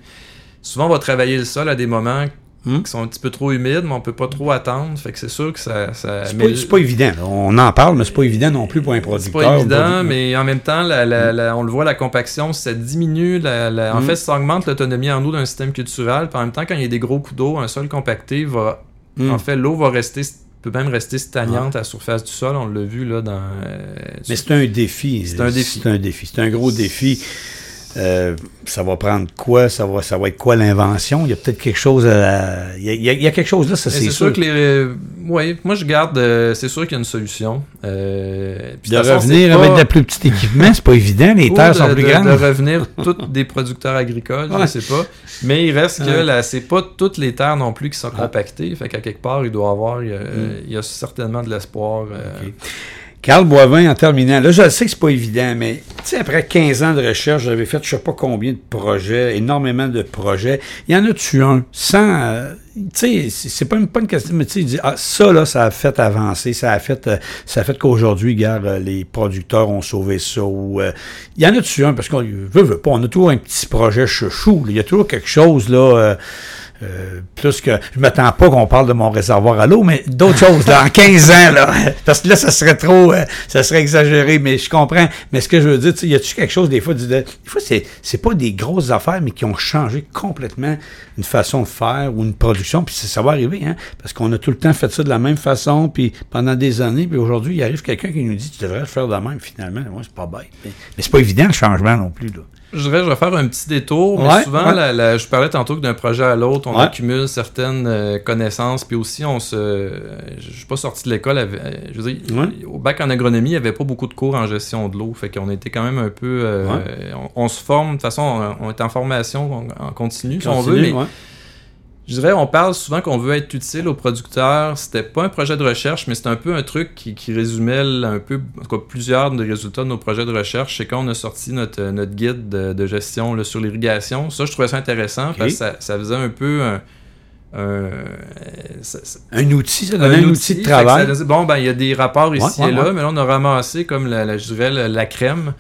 Speaker 4: souvent, on va travailler le sol à des moments
Speaker 3: Mhm.
Speaker 4: qui sont un petit peu trop humides, mais on peut pas trop attendre. Fait que c'est sûr que ça. ça
Speaker 3: C'est pas, c'est pas évident. On en parle, mais c'est pas évident non plus pour un
Speaker 4: c'est
Speaker 3: producteur.
Speaker 4: pas
Speaker 3: ou
Speaker 4: évident, mais en même temps, la- la- la- on le voit, la compaction, ça diminue. En
Speaker 3: Mhm.
Speaker 4: fait, ça augmente l'autonomie en eau d'un système culturel. Puis en même temps, quand il y a des gros coups d'eau, un sol compacté va.
Speaker 3: Mm.
Speaker 4: En fait, l'eau va rester peut même rester stagnante à la surface du sol. On l'a vu là dans. euh,
Speaker 3: Mais c'est un défi.
Speaker 4: C'est un défi.
Speaker 3: C'est un défi. C'est un gros défi. Euh, ça va prendre quoi? Ça va, ça va être quoi l'invention? Il y a peut-être quelque chose à... Il y a, il y quelque chose là, ça c'est sûr.
Speaker 4: sûr que les. Oui, moi je garde. euh, c'est sûr qu'il y a une solution. Euh, puis
Speaker 3: De
Speaker 4: façon,
Speaker 3: revenir avec
Speaker 4: pas-
Speaker 3: de plus petits équipements, c'est pas évident. Les [laughs]
Speaker 4: ou
Speaker 3: terres
Speaker 4: de,
Speaker 3: sont plus
Speaker 4: de-
Speaker 3: grandes.
Speaker 4: de revenir [laughs] tous des producteurs agricoles, je
Speaker 3: Ouais.
Speaker 4: sais pas. Mais il reste que là, c'est pas toutes les terres non plus qui sont
Speaker 3: Ouais.
Speaker 4: compactées. Fait qu'à quelque part, il doit y avoir. Il y a,
Speaker 3: Mm.
Speaker 4: il y a certainement de l'espoir. euh,
Speaker 3: Ok. Carl Boivin, en terminant, là, je sais que c'est pas évident, mais tu sais, après 15 ans de recherche, j'avais fait je sais pas combien de projets, énormément de projets. Il y en a-tu un? Sans. euh, tu sais, c'est pas, pas une question, mais tu sais, ah, ça, là, ça a fait avancer, ça a fait, euh, ça a fait qu'aujourd'hui, gars, euh, les producteurs ont sauvé ça. Ou, euh, il y en a-tu un, parce qu'on veut, veut pas, on a toujours un petit projet chouchou, il y a toujours quelque chose, là. Euh, plus que je m'attends pas qu'on parle de mon réservoir à l'eau, mais d'autres choses en 15 ans là, [laughs] parce que là ça serait trop, euh, ça serait exagéré, mais je comprends. Mais ce que je veux dire, y a-tu quelque chose des fois, du- des fois c'est c'est pas des grosses affaires, mais qui ont changé complètement une façon de faire ou une production, puis ça, ça va arriver, hein, parce qu'on a tout le temps fait ça de la même façon, puis pendant des années, puis aujourd'hui il arrive quelqu'un qui nous dit tu devrais le faire de même finalement, moi c'est pas bête, mais, mais c'est pas évident le changement non plus là.
Speaker 4: Je dirais, je vais faire un petit détour, mais
Speaker 3: Ouais,
Speaker 4: souvent,
Speaker 3: ouais.
Speaker 4: la- la- je parlais tantôt que d'un projet à l'autre, on
Speaker 3: Ouais.
Speaker 4: accumule certaines euh, connaissances, puis aussi, on se. je suis pas sorti de l'école, avec- euh, je veux dire, au bac en agronomie, il n'y avait pas beaucoup de cours en gestion de l'eau, fait qu'on était quand même un peu. euh, on, on se forme, de toute façon, on, on est en formation en, en continu, si on veut, mais
Speaker 3: Continue.
Speaker 4: Je dirais, on parle souvent qu'on veut être utile aux producteurs. C'était pas un projet de recherche, mais c'était un peu un truc qui, qui résumait un peu en tout cas, plusieurs des résultats de nos projets de recherche. C'est quand on a sorti notre, euh, notre guide de, de gestion là, sur l'irrigation. Ça, je trouvais ça intéressant parce que ça, ça faisait un peu un. un- ça- ça-
Speaker 3: Un outil, ça donnait un, outil de travail.
Speaker 4: bon, ben, il y a des rapports ici
Speaker 3: Ouais,
Speaker 4: et là,
Speaker 3: ouais.
Speaker 4: mais là, on a ramassé comme, la, la- je dirais, la, la crème.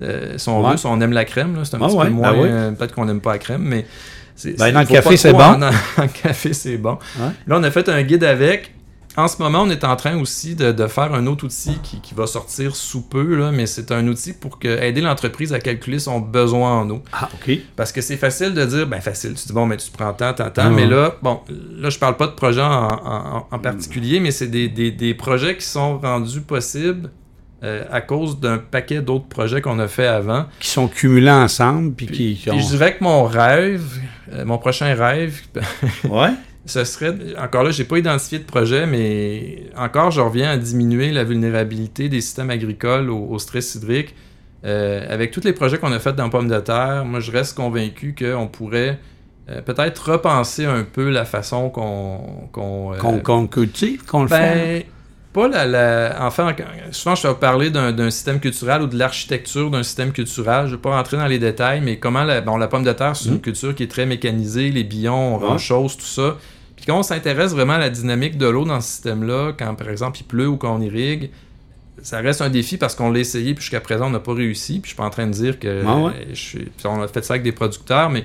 Speaker 4: Euh, si on veut, si on aime la crème, là, c'est un
Speaker 3: Ah
Speaker 4: petit peu moins.
Speaker 3: ben
Speaker 4: euh, Peut-être qu'on n'aime pas la crème, mais.
Speaker 3: Ben, [laughs] dans le café, c'est bon.
Speaker 4: en- Dans le café, c'est bon. Là, on a fait un guide avec. En ce moment, on est en train aussi de, de faire un autre outil qui, qui va sortir sous peu, là, mais c'est un outil pour que, aider l'entreprise à calculer son besoin en eau.
Speaker 3: Ah, OK.
Speaker 4: Parce que c'est facile de dire, ben facile, tu dis, bon, mais tu prends tant, tant, tant,
Speaker 3: Ah
Speaker 4: mais là, bon, là, je parle pas de projet en, en- en particulier, mais c'est des, des- des projets qui sont rendus possibles euh, à cause d'un paquet d'autres projets qu'on a fait avant.
Speaker 3: Qui sont cumulés ensemble, puis qui, qui
Speaker 4: Puis je dirais que mon rêve, euh, mon prochain rêve, [laughs]
Speaker 3: Ouais.
Speaker 4: ce serait, encore là, j'ai pas identifié de projet, mais encore, je reviens à diminuer la vulnérabilité des systèmes agricoles au, au stress hydrique. Euh, avec tous les projets qu'on a faits dans Pommes de terre, moi, je reste convaincu qu'on pourrait euh, peut-être repenser un peu la façon qu'on... qu'on, euh,
Speaker 3: Qu'on qu'on cultive, qu'on le fait.
Speaker 4: Pas la, la- Enfin, souvent, je vais parler d'un système culturel ou de l'architecture d'un système culturel. Je ne vais pas rentrer dans les détails, mais comment la, bon, la pomme de terre, c'est une culture qui est très mécanisée, les billons, on chose, tout ça. Puis quand on s'intéresse vraiment à la dynamique de l'eau dans ce système-là, quand par exemple il pleut ou quand on irrigue, ça reste un défi parce qu'on l'a essayé, puis jusqu'à présent on n'a pas réussi. Puis je suis pas en train de dire que
Speaker 3: Ah ouais?
Speaker 4: je suis- puis on a fait ça avec des producteurs, mais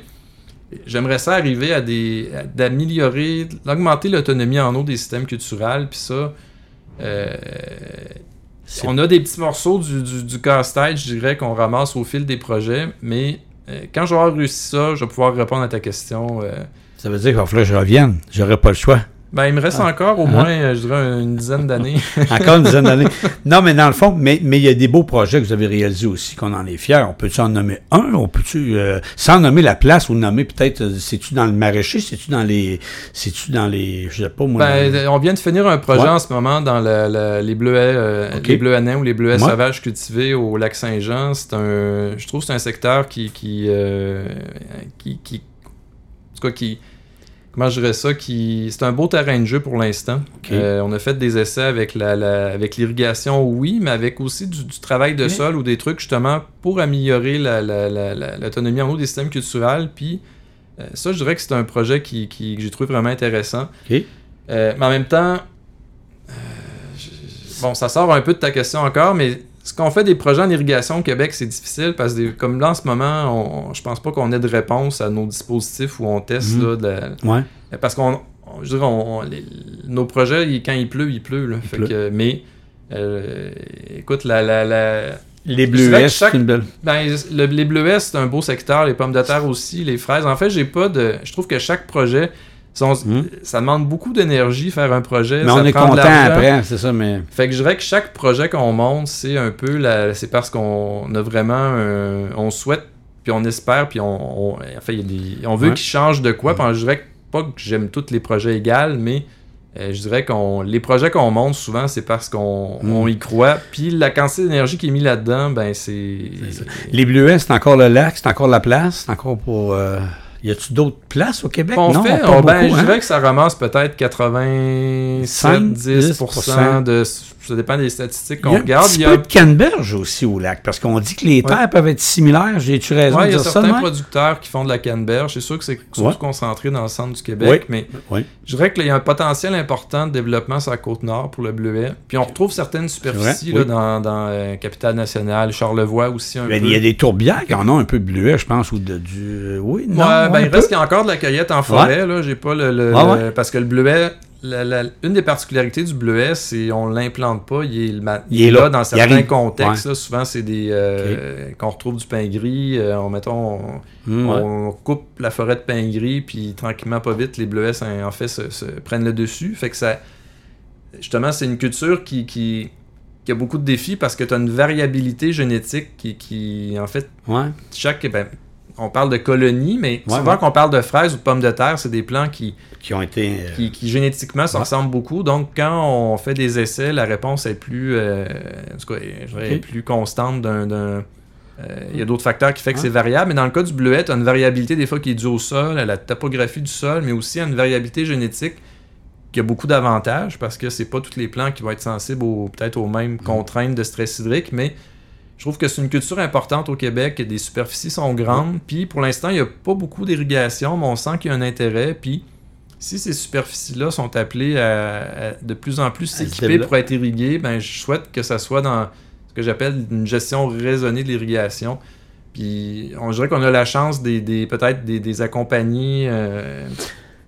Speaker 4: j'aimerais ça arriver à des à- d'améliorer, d'augmenter l'autonomie en eau des systèmes culturels, puis ça. Euh, on a des petits morceaux du, casse-tête, je dirais, qu'on ramasse au fil des projets, mais euh, quand j'aurai réussi ça, je vais pouvoir répondre à ta question. euh.
Speaker 3: Ça veut dire qu'il va falloir que je revienne. J'aurai pas le choix.
Speaker 4: Ben, il me reste encore au moins, euh, je dirais, une dizaine d'années. [laughs]
Speaker 3: Encore une dizaine d'années. [laughs] Non, mais dans le fond, mais mais il y a des beaux projets que vous avez réalisés aussi, qu'on en est fiers. On peut-tu en nommer un? On peut-tu, euh, sans nommer la place ou nommer peut-être, euh, c'est-tu dans le maraîcher? C'est-tu dans les, c'est-tu dans les, je sais pas, moi.
Speaker 4: Ben, on vient de finir un projet
Speaker 3: Ouais.
Speaker 4: en ce moment dans la- la- les bleuets, euh, les bleuets nains ou les bleuets
Speaker 3: Ouais.
Speaker 4: sauvages cultivés au lac Saint-Jean. C'est un, je trouve, que c'est un secteur qui, qui, euh, qui, qui, en tout cas, qui, comment je dirais ça, qui, c'est un beau terrain de jeu pour l'instant. Euh, on a fait des essais avec la, la- avec l'irrigation, oui, mais avec aussi du, du travail de sol ou des trucs justement pour améliorer la- la- la- la- l'autonomie en eau des systèmes culturels. Puis euh, ça, je dirais que c'est un projet qui, qui- que j'ai trouvé vraiment intéressant. Euh, mais en même temps, je- bon, ça sort un peu de ta question encore, mais ce qu'on fait des projets en irrigation au Québec, c'est difficile parce que comme là en ce moment, on, je pense pas qu'on ait de réponse à nos dispositifs où on teste
Speaker 3: Mhm.
Speaker 4: là, de la-
Speaker 3: Ouais.
Speaker 4: parce qu'on, on- je dirais, on- les- nos projets, quand il pleut, il pleut. Là. Fait
Speaker 3: pleut.
Speaker 4: que, mais euh, écoute, la, la, la-
Speaker 3: Les est,
Speaker 4: chaque-
Speaker 3: belle.
Speaker 4: ben, le- les bleuets, c'est un beau secteur, les pommes de terre aussi, les fraises. En fait, j'ai pas de. Je trouve que chaque projet, sont-
Speaker 3: Mhm.
Speaker 4: ça demande beaucoup d'énergie faire un projet.
Speaker 3: Mais
Speaker 4: ça
Speaker 3: on est content après, c'est ça, mais.
Speaker 4: Fait que je dirais que chaque projet qu'on monte, c'est un peu la... c'est parce qu'on a vraiment un- on souhaite puis on espère puis on, on... enfin des... on veut
Speaker 3: Ouais.
Speaker 4: qu'ils changent de quoi. Puis je dirais que pas que j'aime tous les projets égales, mais euh, je dirais qu'on les projets qu'on monte souvent c'est parce qu'on
Speaker 3: Mm.
Speaker 4: on y croit. Puis la quantité d'énergie qui est mise là-dedans, ben c'est.
Speaker 3: Les bleuets, c'est encore le lac, c'est encore la place, c'est encore pour. euh, Y a-tu d'autres places au Québec?
Speaker 4: On
Speaker 3: non,
Speaker 4: fait, on-
Speaker 3: beaucoup,
Speaker 4: ben, je
Speaker 3: hein?
Speaker 4: dirais que ça ramasse peut-être 87-10% de. Ça dépend des statistiques
Speaker 3: Il y
Speaker 4: qu'on
Speaker 3: a un
Speaker 4: regarde.
Speaker 3: petit
Speaker 4: Il y a,
Speaker 3: peu de canneberge aussi au lac, parce qu'on dit que les terres peuvent être similaires. J'ai-tu raison
Speaker 4: ouais,
Speaker 3: de
Speaker 4: il y a
Speaker 3: dire ça?
Speaker 4: certains producteurs qui font de la canneberge. C'est sûr que c'est surtout
Speaker 3: Ouais.
Speaker 4: concentré dans le centre du Québec, mais je dirais qu'il y a un potentiel important de développement sur la côte nord pour le bleuet. Puis on retrouve certaines superficies là,
Speaker 3: oui.
Speaker 4: dans, dans euh, Capitale-Nationale, Charlevoix aussi un
Speaker 3: Ben,
Speaker 4: peu.
Speaker 3: Il y a des tourbières qui en ont un peu de bleuet, je pense, ou de, du. Oui, non.
Speaker 4: Ben,
Speaker 3: un
Speaker 4: il reste qu'il y a encore de la cueillette en forêt. Là, j'ai pas le, le- le- parce que le bleuet, la- la- une des particularités du bleuet, c'est on l'implante pas. Il est,
Speaker 3: Il là.
Speaker 4: dans certains contextes. là, souvent, c'est des euh, qu'on retrouve du pain gris. euh, on mettons, on,
Speaker 3: ouais.
Speaker 4: on coupe la forêt de pain gris, puis tranquillement, pas vite, les bleuets, ça, en fait, se, se prennent le dessus. Fait que ça, justement, c'est une culture qui, qui, qui a beaucoup de défis parce que tu as une variabilité génétique qui, qui en fait,
Speaker 3: Ouais.
Speaker 4: chaque. ben, on parle de colonies, mais
Speaker 3: Ouais,
Speaker 4: souvent
Speaker 3: ouais.
Speaker 4: qu'on parle de fraises ou de pommes de terre, c'est des plants qui,
Speaker 3: Qui ont été. euh,
Speaker 4: qui, qui génétiquement se
Speaker 3: Ouais.
Speaker 4: ressemblent beaucoup. Donc, quand on fait des essais, la réponse est plus, euh, en tout cas, je dirais,
Speaker 3: Ok.
Speaker 4: est plus constante d'un. euh, Il y a d'autres facteurs qui font que c'est variable, mais dans le cas du bleuet, tu as une variabilité des fois qui est due au sol, à la topographie du sol, mais aussi à une variabilité génétique qui a beaucoup d'avantages parce que c'est pas tous les plants qui vont être sensibles peut-être aux mêmes contraintes de stress hydrique, mais je trouve que c'est une culture importante au Québec, des superficies sont grandes, puis pour l'instant, il n'y a pas beaucoup d'irrigation, mais on sent qu'il y a un intérêt, puis si ces superficies-là sont appelées à, à de plus en plus s'équiper pour être irriguées, ben, je souhaite que ça soit dans ce que j'appelle une gestion raisonnée de l'irrigation. Puis on dirait qu'on a la chance des, des- peut-être des, des accompagner. euh,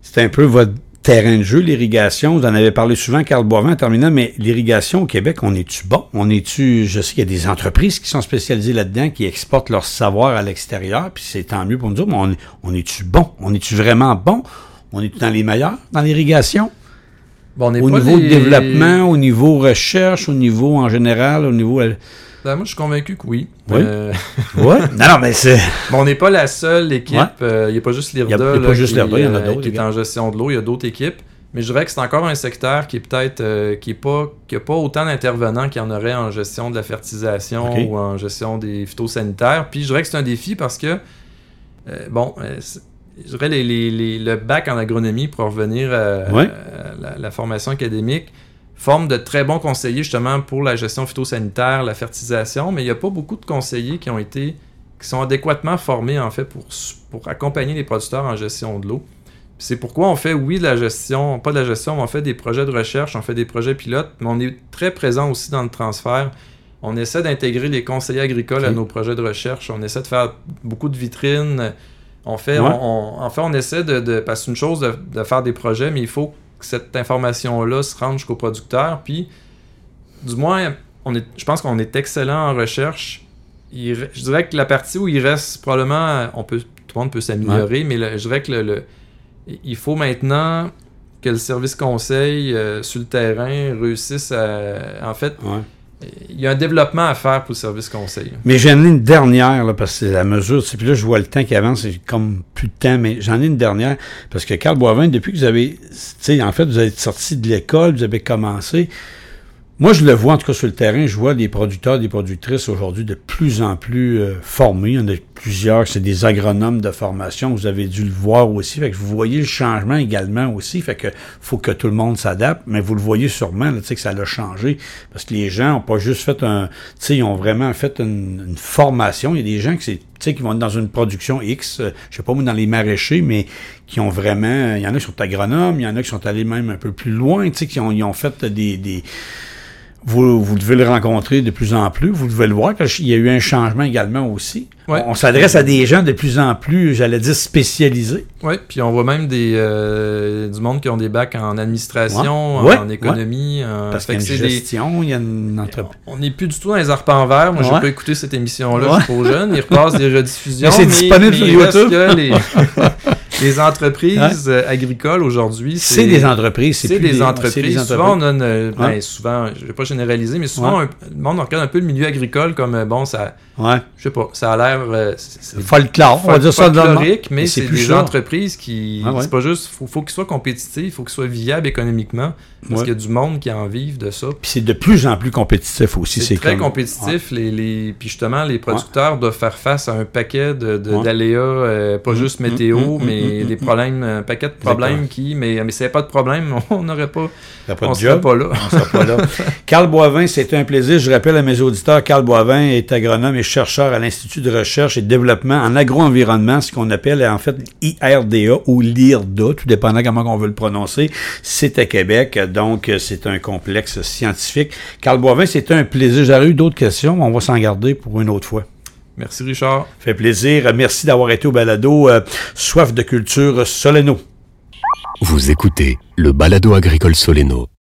Speaker 3: C'est un peu votre terrain de jeu, l'irrigation. Vous en avez parlé souvent, Carl Boivin, en terminant, mais l'irrigation au Québec, on est-tu bon? On est-tu. Je sais qu'il y a des entreprises qui sont spécialisées là-dedans, qui exportent leur savoir à l'extérieur, puis c'est tant mieux pour nous dire, mais on, est- on est-tu bon? On est-tu vraiment bon? On est dans les meilleurs dans l'irrigation?
Speaker 4: bon, on n'est
Speaker 3: Au niveau
Speaker 4: les-
Speaker 3: de développement, au niveau recherche, au niveau en général, au niveau.
Speaker 4: Ben, moi, je suis convaincu que oui.
Speaker 3: Oui?
Speaker 4: Euh,
Speaker 3: Ouais. [laughs] non, non, mais c'est.
Speaker 4: On n'est pas la seule équipe.
Speaker 3: Ouais.
Speaker 4: euh, Il n'y a pas juste l'IRDA
Speaker 3: il y a pas juste l'IRDA, il y en a
Speaker 4: euh,
Speaker 3: d'autres,
Speaker 4: qui est en gestion de l'eau. Il y a d'autres équipes. Mais je dirais que c'est encore un secteur qui est peut-être euh, qui est pas qui a pas autant d'intervenants qu'il y en aurait en gestion de la fertilisation ou en gestion des phytosanitaires. Puis je dirais que c'est un défi parce que euh, bon, euh, je dirais les, les- les- le bac en agronomie pour revenir à,
Speaker 3: Ouais.
Speaker 4: à la, la formation académique forme de très bons conseillers justement pour la gestion phytosanitaire, la fertilisation, mais il n'y a pas beaucoup de conseillers qui ont été qui sont adéquatement formés en fait pour, pour accompagner les producteurs en gestion de l'eau. C'est pourquoi on fait, oui, de la gestion, pas de la gestion, mais on fait des projets de recherche, on fait des projets pilotes, mais on est très présent aussi dans le transfert. On essaie d'intégrer les conseillers agricoles à nos projets de recherche. On essaie de faire beaucoup de vitrines. On fait,
Speaker 3: Ouais.
Speaker 4: on- on- en fait, on essaie de, de- parce que c'est une chose de, de faire des projets, mais il faut que cette information-là se rende jusqu'au producteur. Puis, du moins, on est, je pense qu'on est excellent en recherche. Il je dirais que la partie où il reste probablement, on peut, tout le monde peut s'améliorer, mais le- je dirais que le, le- il faut maintenant que le service conseil euh, sur le terrain réussisse à. En fait,
Speaker 3: Ouais.
Speaker 4: Il y a un développement à faire pour le service conseil.
Speaker 3: Mais j'en ai une dernière, là, parce que c'est la mesure. Puis là, je vois le temps qui avance, c'est comme plus de temps, mais j'en ai une dernière. Parce que Carl Boivin, depuis que vous avez. En fait, vous êtes sorti de l'école, vous avez commencé. Moi, je le vois, en tout cas, sur le terrain, je vois des producteurs, des productrices aujourd'hui de plus en plus euh, formés. Il y en a plusieurs, c'est des agronomes de formation. Vous avez dû le voir aussi. Fait que vous voyez le changement également aussi. Fait que faut que tout le monde s'adapte. Mais vous le voyez sûrement, là, tu sais, que ça l'a changé. Parce que les gens n'ont pas juste fait un. Ils ont vraiment fait une, une formation. Il y a des gens qui, qui vont être dans une production X, euh, je sais pas moi, dans les maraîchers, mais qui ont vraiment. Il y en a qui sont agronomes, il y en a qui sont allés même un peu plus loin, qui ont, ils ont fait des. des vous, vous devez le rencontrer de plus en plus, vous devez le voir, parce qu'il y a eu un changement également aussi.
Speaker 4: Ouais.
Speaker 3: On, on s'adresse à des gens de plus en plus, j'allais dire, spécialisés.
Speaker 4: Oui, puis on voit même des, euh, du monde qui ont des bacs en administration,
Speaker 3: Ouais.
Speaker 4: en
Speaker 3: Ouais,
Speaker 4: économie. en-
Speaker 3: Parce qu'il y a une
Speaker 4: des-
Speaker 3: gestion, il y a une entreprise.
Speaker 4: On n'est plus du tout dans les arpents verts. Moi, j'ai pas écouté cette émission-là, je suis trop jeune. Il repasse des rediffusions. [laughs]
Speaker 3: Mais c'est disponible sur YouTube.
Speaker 4: que les, [laughs] les entreprises euh, agricoles aujourd'hui,
Speaker 3: C'est des entreprises, c'est
Speaker 4: des,
Speaker 3: c'est
Speaker 4: entreprises.
Speaker 3: des
Speaker 4: Souvent, on donne. euh, ben, souvent, je vais pas généraliser, mais souvent, un- le monde regarde un peu le milieu agricole comme, euh, bon, ça.
Speaker 3: Ouais.
Speaker 4: Je sais pas, ça a l'air. euh,
Speaker 3: Folklore, on va dire ça de même.
Speaker 4: folklorique, mais c'est
Speaker 3: plus
Speaker 4: des
Speaker 3: ça.
Speaker 4: entreprises qui.
Speaker 3: Ah ouais.
Speaker 4: C'est pas juste. Faut, faut qu'ils soient compétitifs, il faut qu'ils soient viables économiquement. Parce
Speaker 3: Ouais.
Speaker 4: qu'il y a du monde qui en vive de ça.
Speaker 3: Puis c'est de plus en plus compétitif aussi.
Speaker 4: C'est très
Speaker 3: comme-
Speaker 4: compétitif. Les, les... Puis justement, les producteurs doivent faire face à un paquet de, de-
Speaker 3: Ouais.
Speaker 4: d'aléas, euh, pas
Speaker 3: Mm,
Speaker 4: juste météo,
Speaker 3: mm, mm,
Speaker 4: mais
Speaker 3: mm,
Speaker 4: des problèmes, un paquet de problèmes qui. Mais, mais s'il n'y avait pas de problème, [laughs] on n'aurait pas.
Speaker 3: Pas
Speaker 4: on
Speaker 3: de
Speaker 4: serait pas là.
Speaker 3: On sera pas là. Carl Boivin, c'était un plaisir. Je rappelle à mes auditeurs, Carl Boivin est agronome et chercheur à l'Institut de recherche et de développement en agro-environnement, ce qu'on appelle en fait IRDA ou l'IRDA, tout dépendant comment on veut le prononcer. C'est à Québec, donc c'est un complexe scientifique. Carl Boivin, c'était un plaisir. J'aurais eu d'autres questions, mais on va s'en garder pour une autre fois.
Speaker 4: Merci, Richard.
Speaker 3: Fait plaisir. Merci d'avoir été au balado euh, Soif de culture Soleno.
Speaker 1: Vous écoutez le balado agricole Soleno.